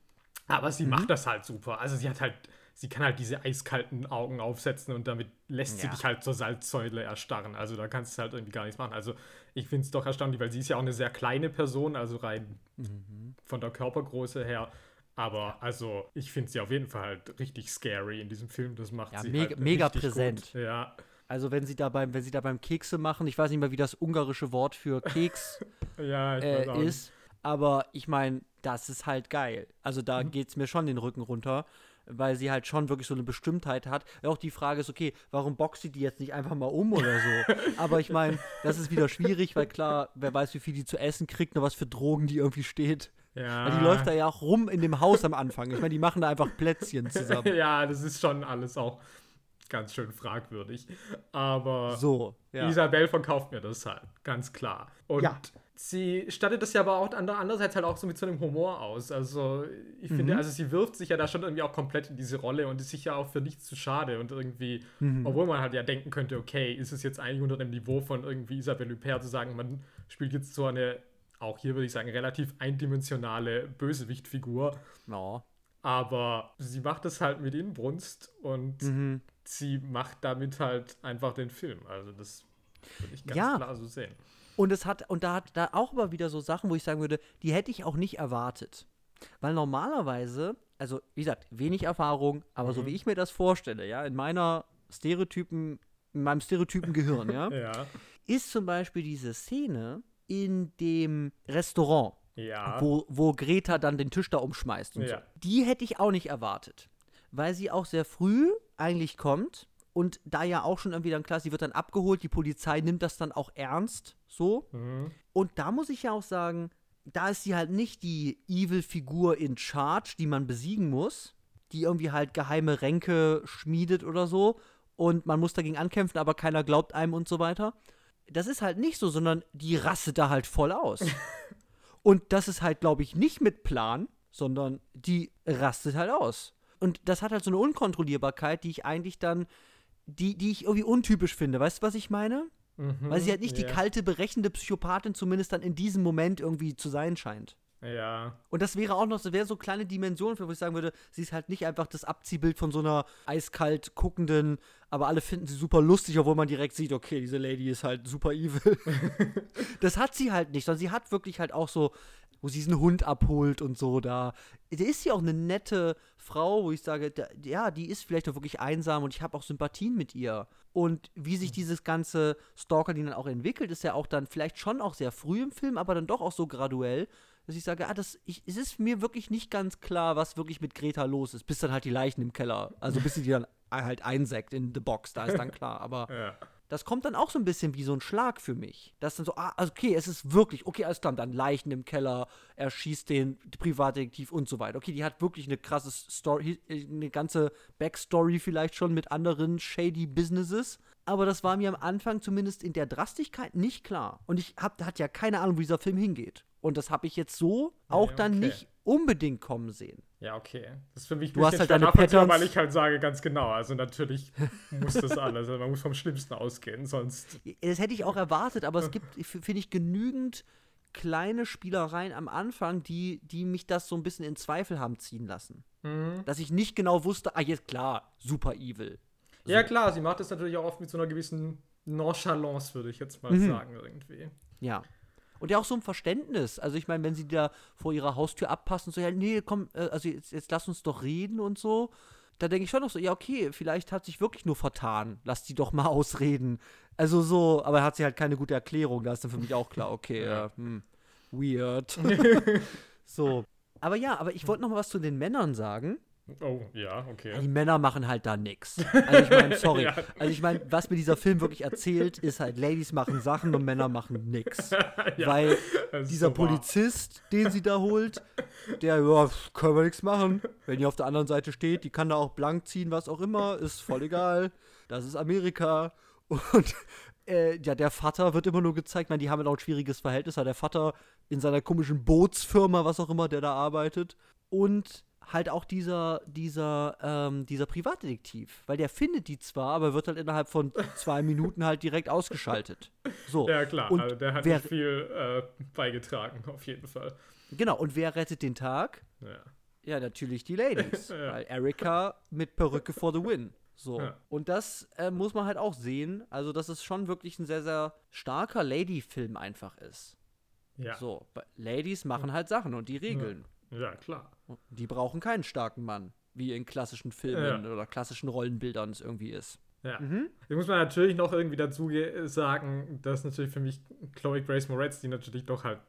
Aber sie macht das halt super. Also sie hat halt, sie kann halt diese eiskalten Augen aufsetzen und damit lässt sie Ja. dich halt zur Salzsäule erstarren. Also da kannst du halt irgendwie gar nichts machen. Also ich finde es doch erstaunlich, weil sie ist ja auch eine sehr kleine Person, also rein von der Körpergröße her. Aber also, ich finde sie auf jeden Fall halt richtig scary in diesem Film. Das macht Ja, sie mega- halt mega präsent. Gut. Ja, Also wenn sie da beim, wenn sie da beim Kekse machen, ich weiß nicht mehr, wie das ungarische Wort für Keks [LAUGHS] ja, äh, ist, aber ich meine, das ist halt geil. Also da geht's mir schon den Rücken runter, weil sie halt schon wirklich so eine Bestimmtheit hat. Auch die Frage ist, okay, warum boxt sie die jetzt nicht einfach mal um oder so? [LAUGHS] aber ich meine, das ist wieder schwierig, weil klar, wer weiß, wie viel die zu essen kriegt, nur was für Drogen die irgendwie steht. Ja. Weil die läuft da ja auch rum in dem Haus am Anfang. Ich meine, die machen da einfach Plätzchen zusammen. [LAUGHS] ja, das ist schon alles auch ganz schön fragwürdig. Aber So, ja. Isabel verkauft mir das halt, ganz klar. Und Ja. sie stattet das ja aber auch ander- andererseits halt auch so mit so einem Humor aus. Also ich Mhm. finde, also sie wirft sich ja da schon irgendwie auch komplett in diese Rolle und ist sich ja auch für nichts zu schade und irgendwie, Mhm. obwohl man halt ja denken könnte, okay, ist es jetzt eigentlich unter dem Niveau von irgendwie Isabelle Huppert zu sagen, man spielt jetzt so eine, auch hier würde ich sagen, relativ eindimensionale Bösewichtfigur. No. Aber sie macht es halt mit Inbrunst und Mhm. sie macht damit halt einfach den Film. Also das würde ich ganz Ja. klar so sehen. Und es hat, und da hat da auch aber wieder so Sachen, wo ich sagen würde, die hätte ich auch nicht erwartet. Weil normalerweise, also wie gesagt, wenig Erfahrung, aber so wie ich mir das vorstelle, ja, in meiner Stereotypen, in meinem stereotypen Gehirn, ja, [LAUGHS] Ja. ist zum Beispiel diese Szene in dem Restaurant, Ja. wo, wo Greta dann den Tisch da umschmeißt und Ja. so. Die hätte ich auch nicht erwartet. Weil sie auch sehr früh eigentlich kommt und da ja auch schon irgendwie dann klar, sie wird dann abgeholt, die Polizei nimmt das dann auch ernst, so. Mhm. Und da muss ich ja auch sagen, da ist sie halt nicht die Evil-Figur in Charge, die man besiegen muss, die irgendwie halt geheime Ränke schmiedet oder so und man muss dagegen ankämpfen, aber keiner glaubt einem und so weiter. Das ist halt nicht so, sondern die rastet da halt voll aus. [LAUGHS] und das ist halt, glaube ich, nicht mit Plan, sondern die rastet halt aus. Und das hat halt so eine Unkontrollierbarkeit, die ich eigentlich dann, die, die ich irgendwie untypisch finde. Weißt du, was ich meine? Mhm. Weil sie halt nicht die ja. kalte, berechnende Psychopathin zumindest dann in diesem Moment irgendwie zu sein scheint. Ja. Und das wäre auch noch, das wäre so kleine Dimension, für wo ich sagen würde, sie ist halt nicht einfach das Abziehbild von so einer eiskalt guckenden, aber alle finden sie super lustig, obwohl man direkt sieht, okay, diese Lady ist halt super evil. [LAUGHS] das hat sie halt nicht, sondern sie hat wirklich halt auch so, wo sie diesen Hund abholt und so da. Da ist sie auch eine nette Frau, wo ich sage, da, ja, die ist vielleicht auch wirklich einsam und ich habe auch Sympathien mit ihr. Und wie sich dieses ganze Stalker-Ding dann auch entwickelt, ist ja auch dann vielleicht schon auch sehr früh im Film, aber dann doch auch so graduell, dass ich sage, ah, das, ich, es ist mir wirklich nicht ganz klar, was wirklich mit Greta los ist, bis dann halt die Leichen im Keller, also bis sie die dann [LAUGHS] halt einsackt in The Box, da ist dann klar. Aber [LAUGHS] Ja. das kommt dann auch so ein bisschen wie so ein Schlag für mich. Das ist dann so, ah, okay, es ist wirklich, okay, alles klar, dann Leichen im Keller, er schießt den Privatdetektiv und so weiter. Okay, die hat wirklich eine krasse Story, eine ganze Backstory vielleicht schon mit anderen shady Businesses. Aber das war mir am Anfang zumindest in der Drastigkeit nicht klar. Und ich hab, hatte ja keine Ahnung, wo dieser Film hingeht. Und das habe ich jetzt so auch Ja, dann okay. nicht unbedingt kommen sehen. Ja, okay. Das ist für mich Du hast halt deine Patterns. weil ich halt sage, ganz genau. Also natürlich muss das alles. Also man muss vom Schlimmsten ausgehen, sonst. Das hätte ich auch erwartet, aber es gibt, finde ich, genügend kleine Spielereien am Anfang, die, die mich das so ein bisschen in Zweifel haben ziehen lassen. Mhm. Dass ich nicht genau wusste, ah, jetzt klar, super evil. Ja, klar, sie macht das natürlich auch oft mit so einer gewissen Nonchalance, würde ich jetzt mal Mhm. sagen, irgendwie. Ja. Und ja auch so ein Verständnis. Also ich meine, wenn sie da vor ihrer Haustür abpassen, so, ja, nee, komm, äh, also jetzt, jetzt lass uns doch reden und so. Da denke ich schon noch so, ja, okay, vielleicht hat sich wirklich nur vertan. Lass die doch mal [LAUGHS] ausreden. Also so, aber hat sie halt keine gute Erklärung. Da ist dann für mich auch klar, okay, Ja. ja. hm, weird. [LAUGHS] so. Aber ja, aber ich wollte noch mal was zu den Männern sagen. Oh, ja, okay. Die Männer machen halt da nix. [LAUGHS] Also ich meine, sorry. Ja. Also ich meine, was mir dieser Film wirklich erzählt, ist halt, Ladies machen Sachen und Männer machen nix. [LAUGHS] Ja, Weil dieser so. Polizist, den sie da holt, der, ja, können wir nichts machen. Wenn die auf der anderen Seite steht, die kann da auch blank ziehen, was auch immer, ist voll egal. Das ist Amerika. Und äh, ja, der Vater wird immer nur gezeigt, man, die haben ja auch ein schwieriges Verhältnis, aber der Vater in seiner komischen Bootsfirma, was auch immer, der da arbeitet. Und halt auch dieser, dieser, ähm, dieser Privatdetektiv. Weil der findet die zwar, aber wird halt innerhalb von zwei [LAUGHS] Minuten halt direkt ausgeschaltet. So. Ja, klar. Und also der hat wer- nicht viel äh, beigetragen, auf jeden Fall. Genau, und wer rettet den Tag? Ja. Ja, natürlich die Ladies. [LAUGHS] Ja. Weil Erika mit Perücke for the win. So. Ja. Und das äh, muss man halt auch sehen. Also, dass es schon wirklich ein sehr, sehr starker Lady-Film einfach ist. Ja. So. Ladies machen halt Sachen und die regeln. Ja, klar. Die brauchen keinen starken Mann, wie in klassischen Filmen oder klassischen Rollenbildern es irgendwie ist. Ja. Mhm. Jetzt muss man natürlich noch irgendwie dazu ge- sagen, dass natürlich für mich Chloe Grace Moretz, die natürlich doch halt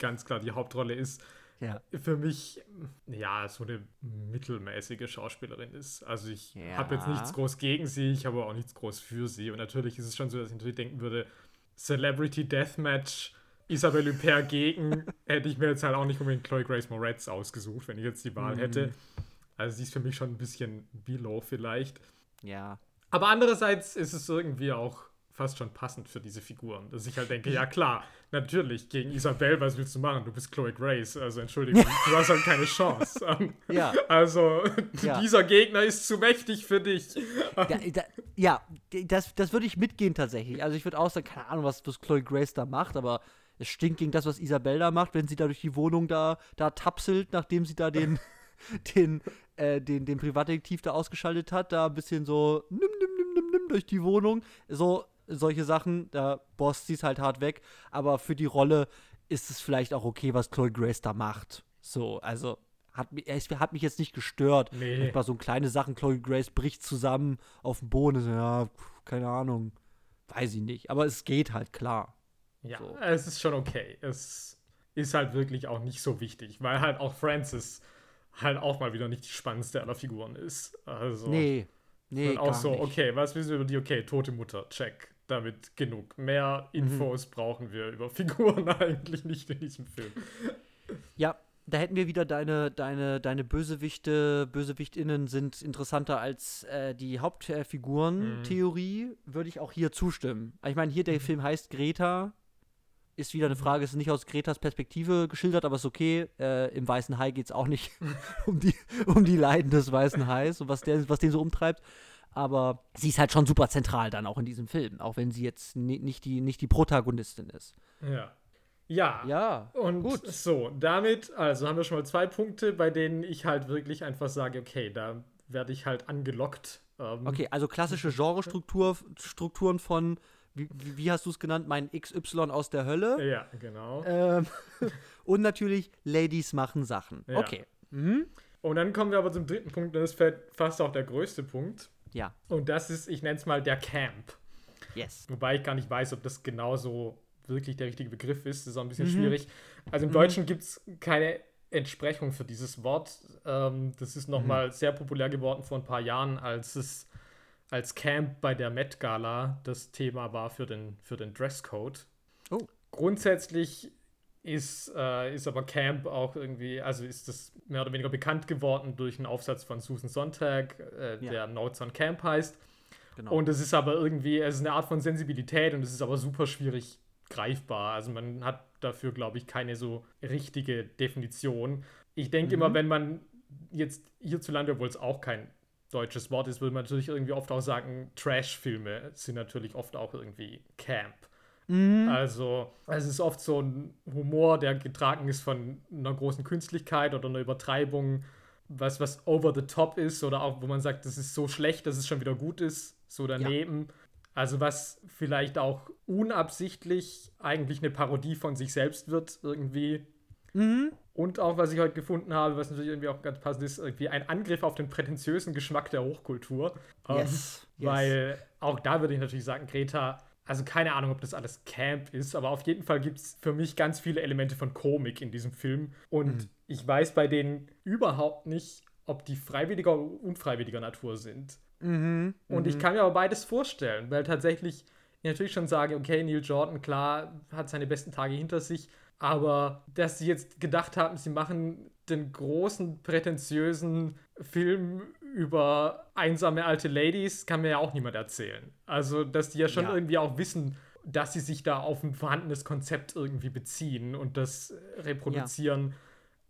ganz klar die Hauptrolle ist, Ja. für mich ja so eine mittelmäßige Schauspielerin ist. Also ich Ja. habe jetzt nichts groß gegen sie, ich habe auch nichts groß für sie. Und natürlich ist es schon so, dass ich natürlich denken würde, Celebrity Deathmatch, Isabelle Huppert gegen, hätte ich mir jetzt halt auch nicht unbedingt Chloe Grace Moretz ausgesucht, wenn ich jetzt die Wahl Mhm. hätte. Also sie ist für mich schon ein bisschen below vielleicht. Ja. Aber andererseits ist es irgendwie auch fast schon passend für diese Figuren, dass ich halt denke, ja klar, natürlich, gegen Isabel, was willst du machen? Du bist Chloe Grace, also Entschuldigung, [LAUGHS] du hast halt keine Chance. [LAUGHS] Ja. Also, Ja. dieser Gegner ist zu mächtig für dich. Da, da, ja, das, das würde ich mitgehen tatsächlich. Also ich würde auch sagen, keine Ahnung, was, was Chloe Grace da macht, aber es stinkt gegen das, was Isabelle da macht, wenn sie da durch die Wohnung da, da tapselt, nachdem sie da den, [LAUGHS] den, äh, den, den Privatdetektiv da ausgeschaltet hat, da ein bisschen so nimm, nimm, nimm, nimm, nimm durch die Wohnung. So, solche Sachen, da bost sie es halt hart weg. Aber für die Rolle ist es vielleicht auch okay, was Chloe Grace da macht. So, also hat, hat mich jetzt nicht gestört. Nee. Manchmal so kleine Sachen, Chloe Grace bricht zusammen auf dem Boden. Ja, keine Ahnung. Weiß ich nicht. Aber es geht halt klar. Ja, So. es ist schon okay. Es ist halt wirklich auch nicht so wichtig, weil halt auch Francis halt auch mal wieder nicht die spannendste aller Figuren ist. Also, Nee. Nee, Und auch so, nicht. okay, was wissen wir über die? Okay, tote Mutter, check. Damit genug. Mehr Mhm. Infos brauchen wir über [LAUGHS] Figuren eigentlich nicht in diesem Film. Ja, da hätten wir wieder deine, deine, deine Bösewichte, BösewichtInnen sind interessanter als äh, die Hauptfiguren-Theorie, würde ich auch hier zustimmen. Ich meine, hier der Film heißt Greta. Ist wieder eine Frage, ist nicht aus Gretas Perspektive geschildert, aber ist okay. Äh, Im Weißen Hai geht es auch nicht [LAUGHS] um, die, um die Leiden des Weißen Hais und was, der, was den so umtreibt. Aber sie ist halt schon super zentral dann auch in diesem Film, auch wenn sie jetzt ni nicht, die, nicht die Protagonistin ist. Ja. Ja. Ja, Und gut. so, damit, also haben wir schon mal zwei Punkte, bei denen ich halt wirklich einfach sage, okay, da werde ich halt angelockt. Ähm, Okay, also klassische Genrestruktur, Strukturen von, wie, wie hast du es genannt, mein XY aus der Hölle. Ja, genau. Ähm, [LAUGHS] und natürlich, Ladies machen Sachen. Ja. Okay. Mhm. Und dann kommen wir aber zum dritten Punkt, und das ist fast auch der größte Punkt. Ja, Und das ist, ich nenne es mal der Camp. yes. Wobei ich gar nicht weiß, ob das genauso wirklich der richtige Begriff ist. Das ist auch ein bisschen Mhm. schwierig. Also im Deutschen gibt es keine Entsprechung für dieses Wort. Ähm, das ist Mhm. nochmal sehr populär geworden vor ein paar Jahren, als es als Camp bei der Met Gala das Thema war für den, für den Dresscode. Oh. Grundsätzlich ist, äh, ist aber Camp auch irgendwie, also ist das mehr oder weniger bekannt geworden durch einen Aufsatz von Susan Sontag, äh, Ja. der Notes on Camp heißt. Genau. Und es ist aber irgendwie, es ist eine Art von Sensibilität und es ist aber super schwierig greifbar. Also man hat dafür, glaube ich, keine so richtige Definition. Ich denke immer, Mhm. wenn man jetzt hierzulande, obwohl es auch kein deutsches Wort ist, würde man natürlich irgendwie oft auch sagen, Trash-Filme sind natürlich oft auch irgendwie Camp. Mhm. Also, es ist oft so ein Humor, der getragen ist von einer großen Künstlichkeit oder einer Übertreibung, was, was over the top ist oder auch, wo man sagt, das ist so schlecht, dass es schon wieder gut ist, so daneben. Also, was vielleicht auch unabsichtlich eigentlich eine Parodie von sich selbst wird, irgendwie. Mhm. Und auch, was ich heute gefunden habe, was natürlich irgendwie auch ganz passend ist, irgendwie ein Angriff auf den prätentiösen Geschmack der Hochkultur. Ähm, Yes. yes. weil auch da würde ich natürlich sagen, Greta, also keine Ahnung, ob das alles Camp ist, aber auf jeden Fall gibt es für mich ganz viele Elemente von Komik in diesem Film. Und Mhm. ich weiß bei denen überhaupt nicht, ob die freiwilliger oder unfreiwilliger Natur sind. Mhm. Und ich kann mir aber beides vorstellen, weil tatsächlich ich natürlich schon sage, okay, Neil Jordan, klar, hat seine besten Tage hinter sich, aber dass sie jetzt gedacht haben, sie machen den großen, prätentiösen Film über einsame alte Ladies, kann mir ja auch niemand erzählen. Also, dass die ja schon Ja. irgendwie auch wissen, dass sie sich da auf ein vorhandenes Konzept irgendwie beziehen und das reproduzieren.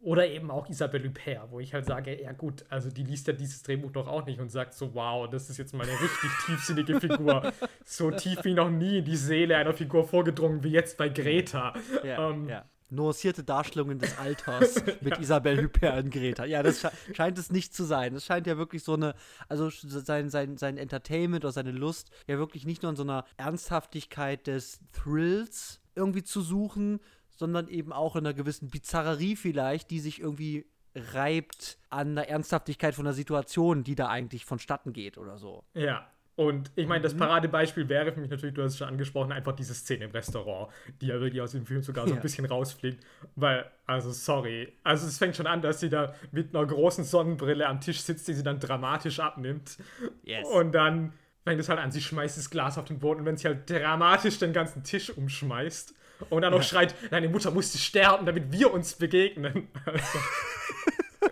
Oder eben auch Isabelle Huppert, wo ich halt sage, ja gut, also die liest ja dieses Drehbuch doch auch nicht und sagt so, wow, das ist jetzt mal eine richtig [LAUGHS] tiefsinnige Figur. So tief wie noch nie in die Seele einer Figur vorgedrungen wie jetzt bei Greta. Ja, Ähm, ja. Nuancierte Darstellungen des Alters [LAUGHS] mit Isabelle Huppert und Greta. Ja, das sche scheint es nicht zu sein. Es scheint ja wirklich so eine, also sein, sein, sein Entertainment oder seine Lust ja wirklich nicht nur in so einer Ernsthaftigkeit des Thrills irgendwie zu suchen, sondern eben auch in einer gewissen Bizarrerie vielleicht, die sich irgendwie reibt an der Ernsthaftigkeit von der Situation, die da eigentlich vonstatten geht oder so. Ja. Und ich meine, das Mhm. Paradebeispiel wäre für mich natürlich, du hast es schon angesprochen, einfach diese Szene im Restaurant, die ja wirklich aus dem Film sogar so ein Ja. bisschen rausfliegt. Weil, also sorry, also es fängt schon an, dass sie da mit einer großen Sonnenbrille am Tisch sitzt, die sie dann dramatisch abnimmt. Yes. Und dann fängt es halt an, sie schmeißt das Glas auf den Boden und wenn sie halt dramatisch den ganzen Tisch umschmeißt und dann noch schreit, deine Mutter musste sterben, damit wir uns begegnen. Also. [LAUGHS]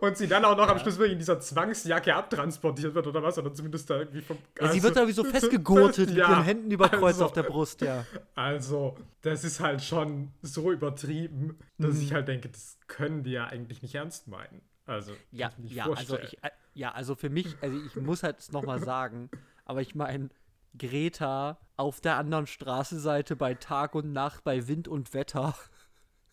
und sie dann auch noch am Schluss wirklich in dieser Zwangsjacke abtransportiert wird oder was, oder zumindest da irgendwie vom. Ja, sie wird da wie so [LAUGHS] festgegurtet mit Ja, ihren Händen über Kreuz also- auf der Brust, ja. Also, das ist halt schon so übertrieben, dass Mhm. ich halt denke, das können die ja eigentlich nicht ernst meinen. Also, Ja, ja, also ich, äh, ja, also für mich, also ich muss halt es nochmal sagen, aber ich meine, Greta auf der anderen Straßenseite bei Tag und Nacht, bei Wind und Wetter.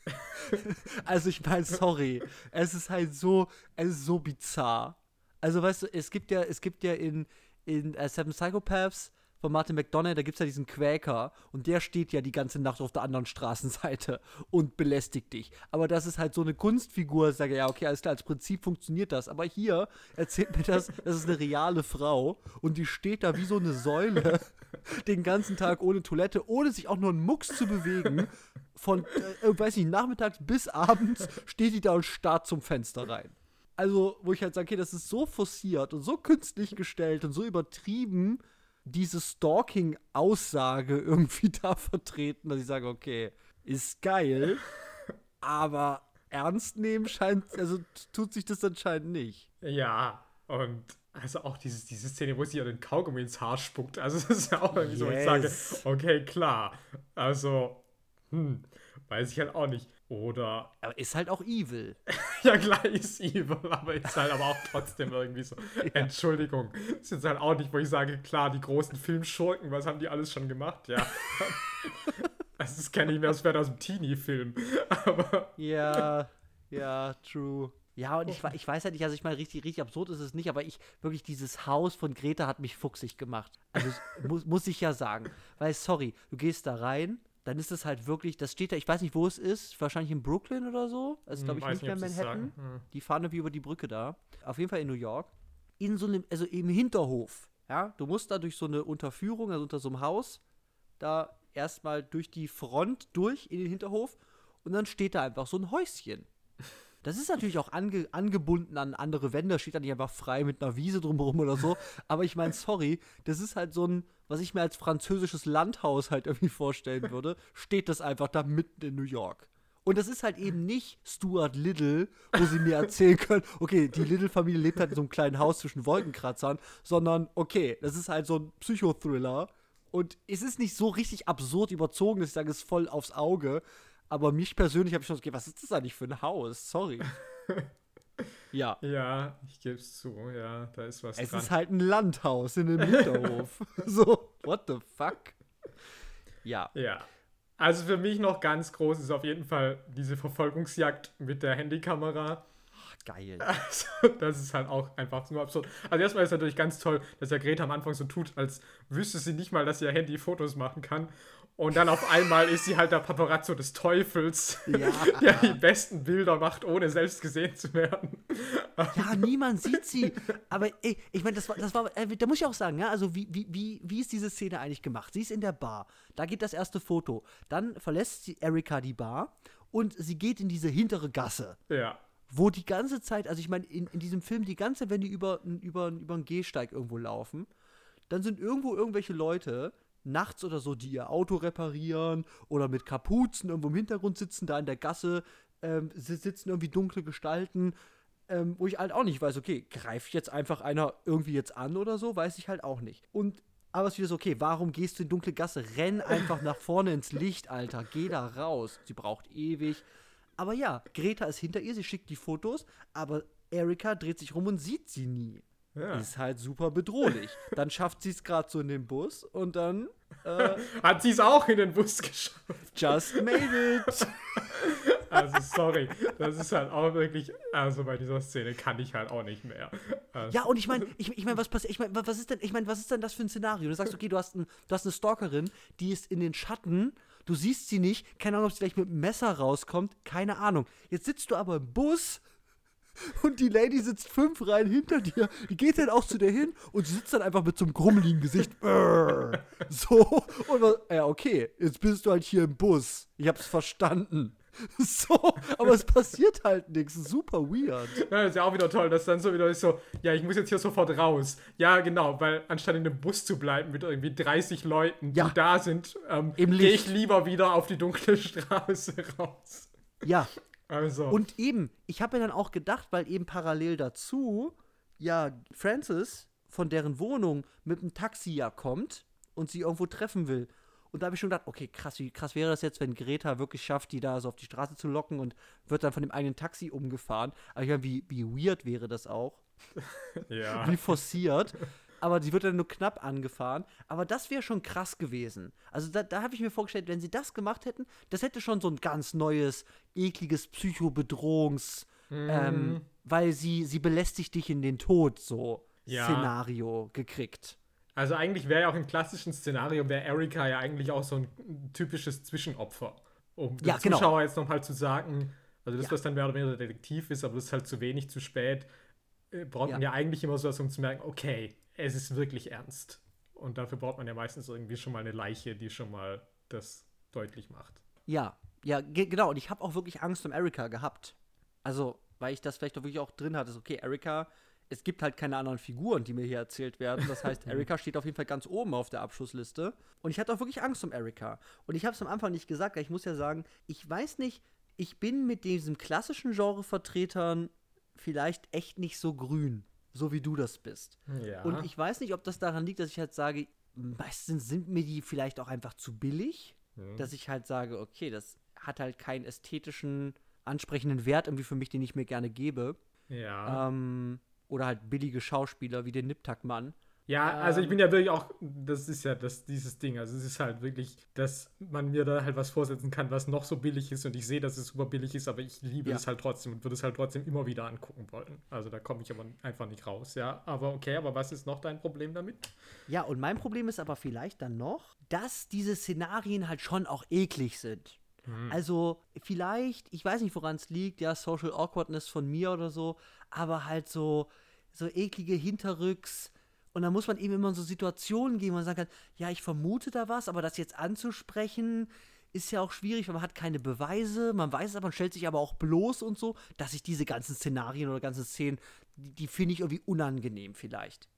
[LAUGHS] also ich meine, sorry, es ist halt so, es ist so bizarr. Also weißt du, es gibt ja, es gibt ja in, in äh, Seven Psychopaths von Martin McDonough, da gibt es ja diesen Quäker und der steht ja die ganze Nacht auf der anderen Straßenseite [LAUGHS] und belästigt dich. Aber das ist halt so eine Kunstfigur, sage ja, okay, alles klar, als Prinzip funktioniert das. Aber hier erzählt mir das, das ist eine reale Frau und die steht da wie so eine Säule [LAUGHS] den ganzen Tag ohne Toilette, ohne sich auch nur einen Mucks zu bewegen. Von, äh, weiß nicht, nachmittags bis abends steht die da und starrt zum Fenster rein. Also, wo ich halt sage, okay, das ist so forciert und so künstlich gestellt und so übertrieben, diese Stalking-Aussage [LAUGHS] irgendwie da vertreten, dass ich sage, okay, ist geil, [LAUGHS] aber ernst nehmen scheint, also tut sich das anscheinend nicht. Ja, und also auch dieses, diese Szene, wo sie ja den Kaugummi ins Haar spuckt. Also, [LAUGHS] das ist ja auch irgendwie so, wo ich sage, Yes. okay, klar. Also, hm, weiß ich halt auch nicht. Oder, [LAUGHS] Aber ist halt auch evil. ja, klar, ist evil, aber ist halt aber auch trotzdem irgendwie so. [LAUGHS] Entschuldigung, ist jetzt halt auch nicht, wo ich sage, klar, die großen Filmschurken, was haben die alles schon gemacht? Ja. Also, [LAUGHS] das kenne ich mir, das wäre aus dem Teenie-Film. Aber, Ja, ja, true. Ja, und ich, we- ich weiß ja nicht, also ich meine, richtig, richtig absurd ist es nicht, aber ich, wirklich, dieses Haus von Greta hat mich fuchsig gemacht. Also, muss, muss ich ja sagen. Weil, sorry, du gehst da rein, dann ist es halt wirklich, das steht da, ich weiß nicht, wo es ist, wahrscheinlich in Brooklyn oder so. Also, glaube ich, Hm, nicht mehr in Manhattan. Hm. Die fahren irgendwie über die Brücke da. Auf jeden Fall in New York. In so einem, also im Hinterhof. Ja, du musst da durch so eine Unterführung, also unter so einem Haus, da erstmal durch die Front durch in den Hinterhof und dann steht da einfach so ein Häuschen. Das ist natürlich auch ange angebunden an andere Wände, steht da nicht einfach frei mit einer Wiese drumherum oder so. Aber ich meine, sorry, das ist halt so ein, was ich mir als französisches Landhaus halt irgendwie vorstellen [LAUGHS] würde, steht das einfach da mitten in New York. Und das ist halt eben nicht Stuart Little, wo sie mir erzählen können, [LAUGHS] okay, die Little-Familie lebt halt in so einem kleinen Haus zwischen Wolkenkratzern, sondern okay, das ist halt so ein Psychothriller. Und es ist nicht so richtig absurd überzogen, dass ich sage, es ist voll aufs Auge. Aber mich persönlich habe ich schon so, okay, was ist das eigentlich für ein Haus? Sorry. [LAUGHS] ja. Ja, ich gebe es zu, ja, da ist was Es dran. ist halt ein Landhaus in einem Hinterhof. [LAUGHS] [LAUGHS] so, what the fuck? Ja. Ja. Also für mich noch ganz groß ist auf jeden Fall diese Verfolgungsjagd mit der Handykamera. Geil. Also, das ist halt auch einfach nur absurd. Also erstmal ist natürlich ganz toll, dass ja Greta am Anfang so tut, als wüsste sie nicht mal, dass ihr Handy Fotos machen kann. Und dann auf einmal ist sie halt der Paparazzo des Teufels, Ja. [LAUGHS] der die besten Bilder macht, ohne selbst gesehen zu werden. Ja, niemand sieht sie. Aber ey, ich meine, das war, das war, äh, da muss ich auch sagen, ja, also wie, wie, wie, wie ist diese Szene eigentlich gemacht? Sie ist in der Bar, da geht das erste Foto. Dann verlässt sie Erika die Bar und sie geht in diese hintere Gasse, Ja. wo die ganze Zeit, also ich meine, in, in diesem Film, die ganze Zeit, wenn die über, über, über einen Gehsteig irgendwo laufen, dann sind irgendwo irgendwelche Leute, nachts oder so, die ihr Auto reparieren oder mit Kapuzen irgendwo im Hintergrund sitzen, da in der Gasse ähm, si- sitzen irgendwie dunkle Gestalten, ähm, wo ich halt auch nicht weiß, okay, greift jetzt einfach einer irgendwie jetzt an oder so, weiß ich halt auch nicht. Und aber es ist wieder so, okay, warum gehst du in dunkle Gasse? Renn einfach nach vorne ins Licht, Alter. Geh da raus. Sie braucht ewig. Aber ja, Greta ist hinter ihr, sie schickt die Fotos, aber Erika dreht sich rum und sieht sie nie. Ja. Ist halt super bedrohlich. [LAUGHS] Dann schafft sie es gerade so in den Bus und dann äh, [LAUGHS] Hat sie es auch in den Bus geschafft. just made it. [LAUGHS] Also sorry, das ist halt auch wirklich, also bei dieser Szene kann ich halt auch nicht mehr. Also, Ja, und ich meine, ich, ich meine, was passiert? Ich meine, was ist denn, ich meine, was ist denn das für ein Szenario? Du sagst, okay, du hast, ein, du hast eine Stalkerin, die ist in den Schatten, du siehst sie nicht, keine Ahnung, ob sie gleich mit einem Messer rauskommt, keine Ahnung. Jetzt sitzt du aber im Bus und die Lady sitzt fünf Reihen hinter dir, die geht dann auch zu dir hin und sie sitzt dann einfach mit so einem grummeligen Gesicht. [LAUGHS] So, und was- ja, okay, jetzt bist du halt hier im Bus. Ich hab's verstanden. [LAUGHS] So, aber es passiert halt nichts. Super weird. Ja, ist ja auch wieder toll, dass dann so wieder ist so, ja, ich muss jetzt hier sofort raus. Ja, genau, weil anstatt in dem Bus zu bleiben mit irgendwie 30 Leuten, Ja. die da sind, ähm, gehe ich lieber wieder auf die dunkle [LAUGHS] Straße raus. Ja, Also, Und eben, ich habe mir dann auch gedacht, weil eben parallel dazu ja Francis von deren Wohnung mit dem Taxi ja kommt und sie irgendwo treffen will. Und da habe ich schon gedacht, okay, krass, wie krass wäre das jetzt, wenn Greta wirklich schafft, die da so auf die Straße zu locken und wird dann von dem eigenen Taxi umgefahren. Aber ich meine, wie, wie weird wäre das auch? [LAUGHS] ja. Wie forciert. Aber sie wird dann nur knapp angefahren. Aber das wäre schon krass gewesen. Also da, da habe ich mir vorgestellt, wenn sie das gemacht hätten, das hätte schon so ein ganz neues, ekliges Psychobedrohungs- Mhm. ähm, weil sie, sie belästigt dich in den Tod, so Ja. Szenario gekriegt. Also eigentlich wäre ja auch im klassischen Szenario, wäre Erika ja eigentlich auch so ein typisches Zwischenopfer. Um dem Ja, genau. Zuschauer jetzt nochmal zu sagen, also das, Ja. was dann mehr oder weniger Detektiv ist, aber das ist halt zu wenig, zu spät, äh, braucht man Ja. ja eigentlich immer so was, um zu merken, okay, es ist wirklich ernst. Und dafür braucht man ja meistens irgendwie schon mal eine Leiche, die schon mal das deutlich macht. Ja, ja, ge genau. Und ich habe auch wirklich Angst um Erika gehabt. Also, weil ich das vielleicht auch wirklich auch drin hatte. So, okay, Erika, es gibt halt keine anderen Figuren, die mir hier erzählt werden. Das heißt, [LAUGHS] Erika steht auf jeden Fall ganz oben auf der Abschlussliste. Und ich hatte auch wirklich Angst um Erika. Und ich habe es am Anfang nicht gesagt, ich muss ja sagen, ich weiß nicht, ich bin mit diesem klassischen Genre-Vertretern vielleicht echt nicht so grün, so wie du das bist. Ja. Und ich weiß nicht, ob das daran liegt, dass ich halt sage, meistens sind mir die vielleicht auch einfach zu billig, Mhm. dass ich halt sage, okay, das hat halt keinen ästhetischen, ansprechenden Wert irgendwie für mich, den ich mir gerne gebe. ja. Ähm, oder halt billige Schauspieler wie den Niptak-Mann. Ja, also ich Ähm. bin ja wirklich auch, das ist ja das, dieses Ding, also es ist halt wirklich, dass man mir da halt was vorsetzen kann, was noch so billig ist und ich sehe, dass es super billig ist, aber ich liebe Ja. es halt trotzdem und würde es halt trotzdem immer wieder angucken wollen. Also da komme ich aber einfach nicht raus, ja. Aber okay, aber was ist noch dein Problem damit? Ja, und mein Problem ist aber vielleicht dann noch, dass diese Szenarien halt schon auch eklig sind. Also vielleicht, ich weiß nicht, woran es liegt, ja, Social Awkwardness von mir oder so, aber halt so, so eklige Hinterrücks. Und da muss man eben immer in so Situationen gehen, wo man sagen kann, ja, ich vermute da was, aber das jetzt anzusprechen, ist ja auch schwierig, weil man hat keine Beweise, man weiß es aber, man stellt sich aber auch bloß und so, dass ich diese ganzen Szenarien oder ganzen Szenen, die, die finde ich irgendwie unangenehm vielleicht.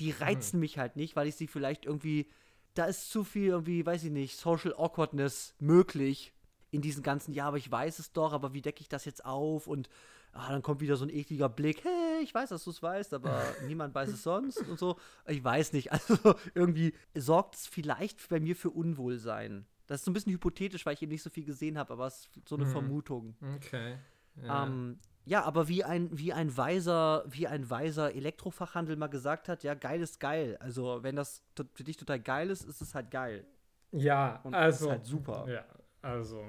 Die reizen mhm. mich halt nicht, weil ich sie vielleicht irgendwie, da ist zu viel irgendwie, weiß ich nicht, Social Awkwardness möglich in diesen ganzen, ja, aber ich weiß es doch, aber wie decke ich das jetzt auf und ah, dann kommt wieder so ein ekliger Blick, hey, ich weiß, dass du es weißt, aber [LAUGHS] niemand weiß es sonst und so. Ich weiß nicht, [LAUGHS] also irgendwie sorgt es vielleicht bei mir für Unwohlsein. Das ist so ein bisschen hypothetisch, weil ich eben nicht so viel gesehen habe, aber es ist so eine mhm. Vermutung. Okay. Ja. Ähm, ja, aber wie ein, wie ein weiser, wie ein weiser Elektrofachhandel mal gesagt hat, ja, geil ist geil. Also, wenn das für dich total geil ist, ist es halt geil. Ja, Und also. ist halt super. Ja, also.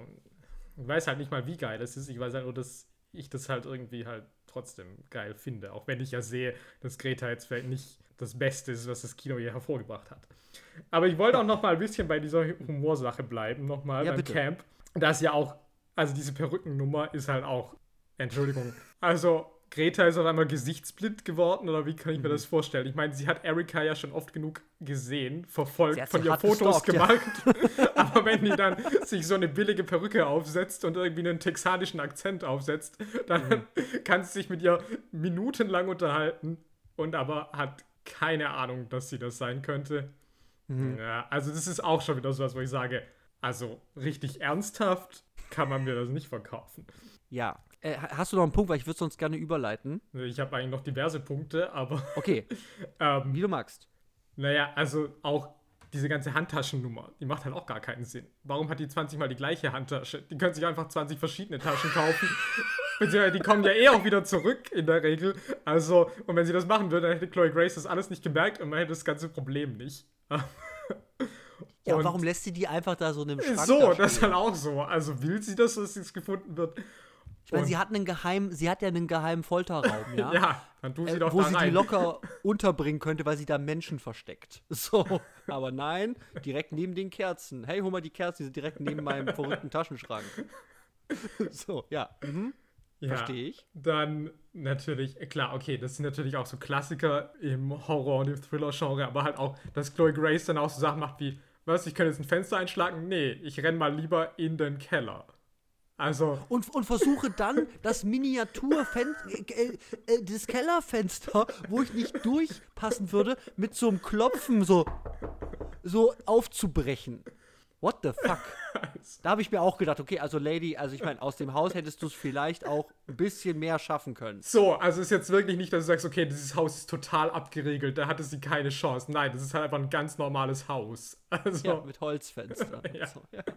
Ich weiß halt nicht mal, wie geil es ist. Ich weiß halt nur, dass ich das halt irgendwie halt trotzdem geil finde. Auch wenn ich ja sehe, dass Greta jetzt vielleicht nicht das Beste ist, was das Kino je hervorgebracht hat. Aber ich wollte auch noch mal ein bisschen bei dieser Humorsache bleiben, noch mal ja, beim bitte. Camp. Das ist ja auch, also diese Perückennummer ist halt auch, Entschuldigung, also Greta ist auf einmal gesichtsblind geworden oder wie kann ich mir mhm. das vorstellen? Ich meine, sie hat Erika ja schon oft genug gesehen, verfolgt, von ihr Fotos gestalkt, gemacht. Ja. [LAUGHS] Aber wenn die dann sich so eine billige Perücke aufsetzt und irgendwie einen texanischen Akzent aufsetzt, dann mhm. kann sie sich mit ihr minutenlang unterhalten und aber hat keine Ahnung, dass sie das sein könnte. Mhm. Ja, also das ist auch schon wieder so was, wo ich sage, also richtig ernsthaft kann man mir das nicht verkaufen. Ja. Äh, hast du noch einen Punkt, weil ich würde sonst gerne überleiten? Ich habe eigentlich noch diverse Punkte, aber. [LAUGHS] Okay. ähm, Wie du magst. Naja, also auch diese ganze Handtaschennummer, die macht halt auch gar keinen Sinn. Warum hat die 20 mal die gleiche Handtasche? Die können sich einfach 20 verschiedene Taschen kaufen. [LAUGHS] Beziehungsweise die kommen ja eh auch wieder zurück in der Regel. Also, und wenn sie das machen würde, dann hätte Chloe Grace das alles nicht gemerkt und man hätte das ganze Problem nicht. ja, [LAUGHS] und warum lässt sie die einfach da so in einem Schrank? So, das ist halt auch so. Also will sie das, dass es gefunden wird? Ich meine, sie hat einen geheimen, sie hat ja einen geheimen Folterraum, [LAUGHS] ja. ja, dann tut sie äh, doch Wo da sie die locker unterbringen könnte, weil sie da Menschen versteckt. [LAUGHS] So, aber nein, direkt neben den Kerzen. Hey, hol mal die Kerzen, die sind direkt neben meinem verrückten Taschenschrank. [LAUGHS] So, ja. Mhm. Ja, Verstehe ich. Dann natürlich, klar, okay, das sind natürlich auch so Klassiker im Horror- und im Thriller-Genre, aber halt auch, dass Chloe Grace dann auch so Sachen macht wie, was, ich kann jetzt ein Fenster einschlagen? Nee, ich renn mal lieber in den Keller. Also. Und, und versuche dann das Miniaturfenster, äh, äh, das Kellerfenster, wo ich nicht durchpassen würde, mit so einem Klopfen so, so aufzubrechen. What the fuck? [LAUGHS] da habe ich mir auch gedacht, okay, also Lady, also ich meine, aus dem Haus hättest du es vielleicht auch ein bisschen mehr schaffen können. So, also ist jetzt wirklich nicht, dass du sagst, okay, dieses Haus ist total abgeriegelt, da hatte sie keine Chance. Nein, das ist halt einfach ein ganz normales Haus. Also, ja, mit Holzfenstern. [LAUGHS] ja. So, ja. [LAUGHS]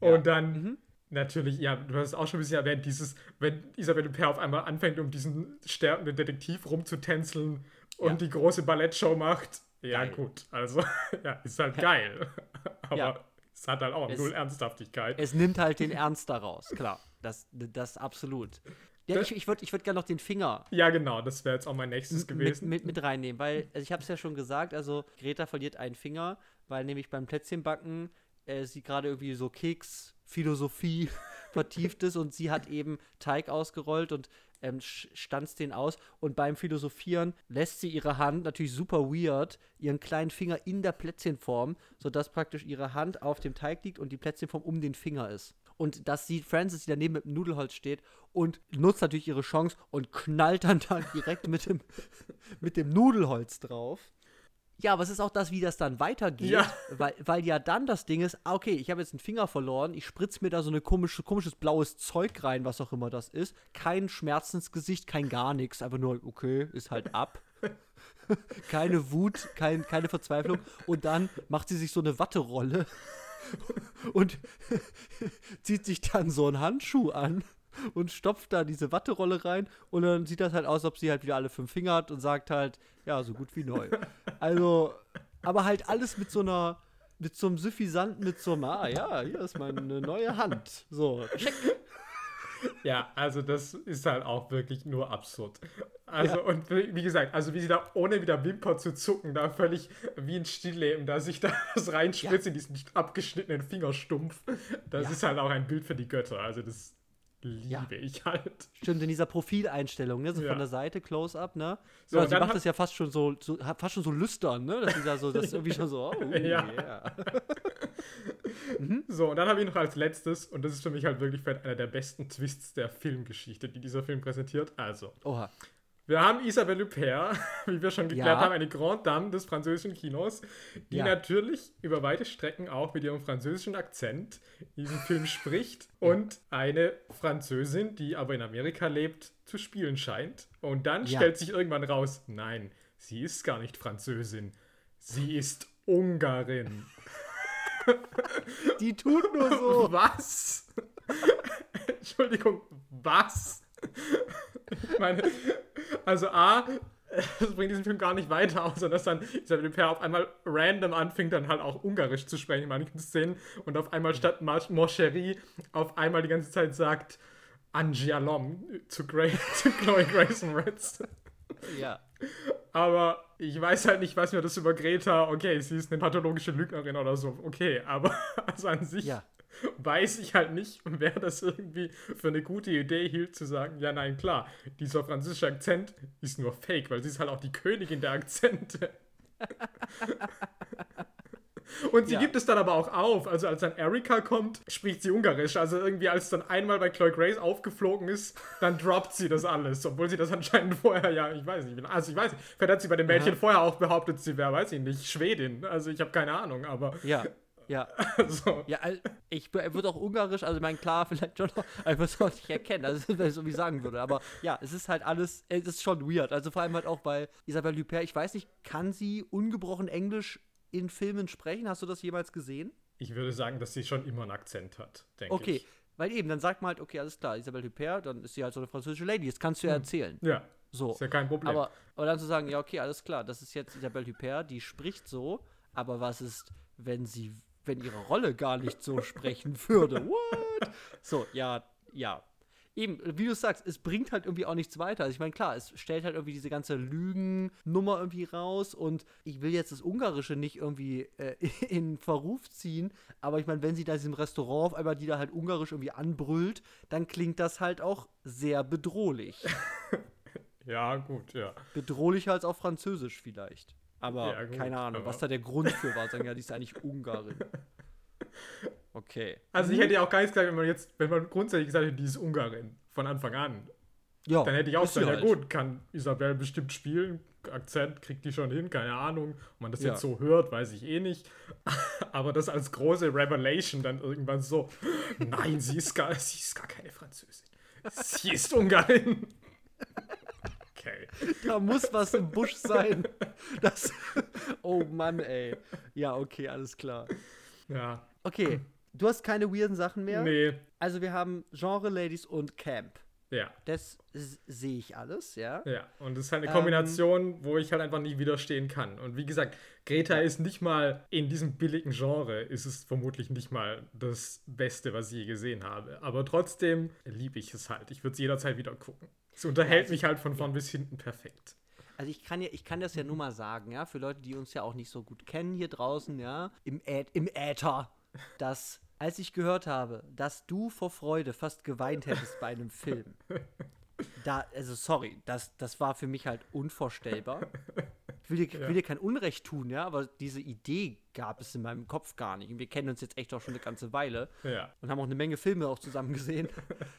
Und dann mhm. natürlich, ja, du hast es auch schon ein bisschen erwähnt, dieses, wenn Isabelle Huppert auf einmal anfängt, um diesen sterbenden Detektiv rumzutänzeln und die große Ballettshow macht ja, geil. gut. Also, [LAUGHS] ja, ist halt geil. [LAUGHS] Aber ja. es hat halt auch es, null Ernsthaftigkeit. Es nimmt halt den [LAUGHS] Ernst daraus, klar. Das, das absolut. Ja, ich, ich würde ich würd gerne noch den Finger. Ja, genau, das wäre jetzt auch mein nächstes gewesen. Mit, mit, mit reinnehmen, weil, also ich habe es ja schon gesagt, also Greta verliert einen Finger, weil nämlich beim Plätzchenbacken äh, sie gerade irgendwie so Keks-Philosophie [LAUGHS] vertieft ist und sie hat eben Teig ausgerollt und ähm, stanzt den aus und beim Philosophieren lässt sie ihre Hand, natürlich super weird, ihren kleinen Finger in der Plätzchenform, sodass praktisch ihre Hand auf dem Teig liegt und die Plätzchenform um den Finger ist. Und das sieht Francis, die daneben mit dem Nudelholz steht und nutzt natürlich ihre Chance und knallt dann, dann direkt mit dem, [LAUGHS] mit dem Nudelholz drauf. Ja, aber es ist auch das, wie das dann weitergeht, ja. Weil, weil ja dann das Ding ist, ah, okay, ich habe jetzt einen Finger verloren, ich spritze mir da so ein komische, komisches blaues Zeug rein, was auch immer das ist. Kein Schmerzensgesicht, kein gar nichts, einfach nur, okay, ist halt ab. [LAUGHS] keine Wut, kein, keine Verzweiflung. Und dann macht sie sich so eine Watterolle [LAUGHS] und [LAUGHS] zieht sich dann so einen Handschuh an und stopft da diese Watterolle rein und dann sieht das halt aus, als ob sie halt wieder alle fünf Finger hat und sagt halt, ja, so gut wie neu. Also, aber halt alles mit so einer, mit so einem Suffisanten, mit so einem, ah ja, hier ist meine neue Hand. So, check. Ja, also das ist halt auch wirklich nur absurd. Also, ja. und wie gesagt, also wie sie da ohne wieder Wimper zu zucken, da völlig wie ein Stillleben, da sich da was reinspritzt ja. in diesen abgeschnittenen Fingerstumpf, das ja. ist halt auch ein Bild für die Götter. Also das liebe ja. ich halt. Stimmt, in dieser Profileinstellung, ne? So ja. von der Seite, Close-Up, ne? So, also sie macht das ja fast schon so, so, fast schon so lüstern, ne? Dass sie da so, das ist [LAUGHS] irgendwie schon so, oh, ja. Yeah. [LAUGHS] Mhm. So, und dann habe ich noch als letztes, und das ist für mich halt wirklich einer der besten Twists der Filmgeschichte, die dieser Film präsentiert. Also, Oha. Wir haben Isabelle Huppert, [LAUGHS] wie wir schon geklärt Ja. haben, eine Grande Dame des französischen Kinos, die Ja. natürlich über weite Strecken auch mit ihrem französischen Akzent in diesem Film [LAUGHS] spricht und eine Französin, die aber in Amerika lebt, zu spielen scheint. Und dann Ja. stellt sich irgendwann raus, nein, sie ist gar nicht Französin, sie ist Ungarin. Die tut nur so. [LAUGHS] Was? Entschuldigung, was? Ich meine, also A, das bringt diesen Film gar nicht weiter, außer dass dann Isabelle Huppert auf einmal random anfängt, dann halt auch Ungarisch zu sprechen in manchen Szenen und auf einmal statt chéri auf einmal die ganze Zeit sagt Angialom zu, Gra [LAUGHS] zu Chloe Grace Moretz. Ja. Aber ich weiß halt nicht, was mir das über Greta, okay, sie ist eine pathologische Lügnerin oder so, okay, aber [LAUGHS] also an sich Ja. [LAUGHS] weiß ich halt nicht, [LAUGHS] wer das irgendwie für eine gute Idee hielt, zu sagen, ja, nein, klar, dieser französische Akzent ist nur fake, weil sie ist halt auch die Königin der Akzente. [LAUGHS] Und sie Ja. gibt es dann aber auch auf. Also als dann Erika kommt, spricht sie Ungarisch. Also irgendwie als dann einmal bei Chloe Grace aufgeflogen ist, dann droppt sie das alles. Obwohl sie das anscheinend vorher ja, ich weiß nicht. Also ich weiß nicht. Vielleicht hat sie bei dem Mädchen vorher auch behauptet, sie wäre, weiß ich nicht, Schwedin. Also ich habe keine Ahnung, aber Ja. Ja. [LAUGHS] also, Ja, ich be- würde auch Ungarisch, also ich meine, klar, [LAUGHS] vielleicht schon noch, ich würde es auch nicht erkennen, also [LAUGHS] wenn ich so wie sagen würde. Aber ja, es ist halt alles, es ist schon weird. Also vor allem halt auch bei Isabelle Huppert, ich weiß nicht, kann sie ungebrochen Englisch in Filmen sprechen? Hast du das jemals gesehen? ich würde sagen, dass sie schon immer einen Akzent hat, denke Okay, ich. weil eben, dann sagt man halt, okay, alles klar, Isabelle Huppert, dann ist sie halt so eine französische Lady, das kannst du ja erzählen. Ja, So. ist ja kein Problem. Aber, aber dann zu sagen, ja, okay, alles klar, das ist jetzt Isabelle Huppert, die spricht so, aber was ist, wenn sie, wenn ihre Rolle gar nicht so sprechen würde? [LAUGHS] What? So, ja, ja. Eben, wie du sagst, es bringt halt irgendwie auch nichts weiter. Also ich meine, klar, es stellt halt irgendwie diese ganze Lügennummer irgendwie raus und ich will jetzt das Ungarische nicht irgendwie äh, [LAUGHS] in Verruf ziehen, aber ich meine, wenn sie da in diesem Restaurant auf einmal die da halt Ungarisch irgendwie anbrüllt, dann klingt das halt auch sehr bedrohlich. [LAUGHS] ja, gut, ja. bedrohlicher als auf Französisch vielleicht. Aber Ja, gut, keine Ahnung, aber- was da der Grund für war. Sagen ja, die ist eigentlich Ungarin. [LAUGHS] Okay. Also ich hätte ja auch gar nichts gesagt, wenn man jetzt, wenn man grundsätzlich gesagt hätte, die ist Ungarin von Anfang an. Ja, Dann hätte ich auch gesagt, ja halt. gut, kann Isabel bestimmt spielen, Akzent kriegt die schon hin, keine Ahnung. Ob man das Ja. jetzt so hört, weiß ich eh nicht. [LAUGHS] Aber das als große Revelation dann irgendwann so, nein, sie ist gar, sie ist gar keine Französin. Sie ist Ungarin. Okay. Da muss was im Busch sein. Das. Oh Mann, ey. Ja, okay, alles klar. Ja. Okay, du hast keine weirden Sachen mehr. Nee. Also wir haben Genre Ladies und Camp. Ja. Das sehe ich alles, ja. Ja, und das ist halt eine Ähm, Kombination, wo ich halt einfach nicht widerstehen kann. Und wie gesagt, Greta ist nicht mal in diesem billigen Genre, ist es vermutlich nicht mal das Beste, was ich je gesehen habe. Aber trotzdem liebe ich es halt. Ich würde es jederzeit wieder gucken. Es unterhält also- mich halt von vorn bis hinten perfekt. Also ich kann ja, ich kann das ja nur mal sagen, ja, für Leute, die uns ja auch nicht so gut kennen hier draußen, ja, im, Ä im Äther, dass als ich gehört habe, dass du vor Freude fast geweint hättest bei einem Film, [LAUGHS] da, also sorry, das, das war für mich halt unvorstellbar. Ich will dir, Ja. will dir kein Unrecht tun, ja, aber diese Idee gab es in meinem Kopf gar nicht. Und wir kennen uns jetzt echt auch schon eine ganze Weile Ja. und haben auch eine Menge Filme auch zusammen gesehen.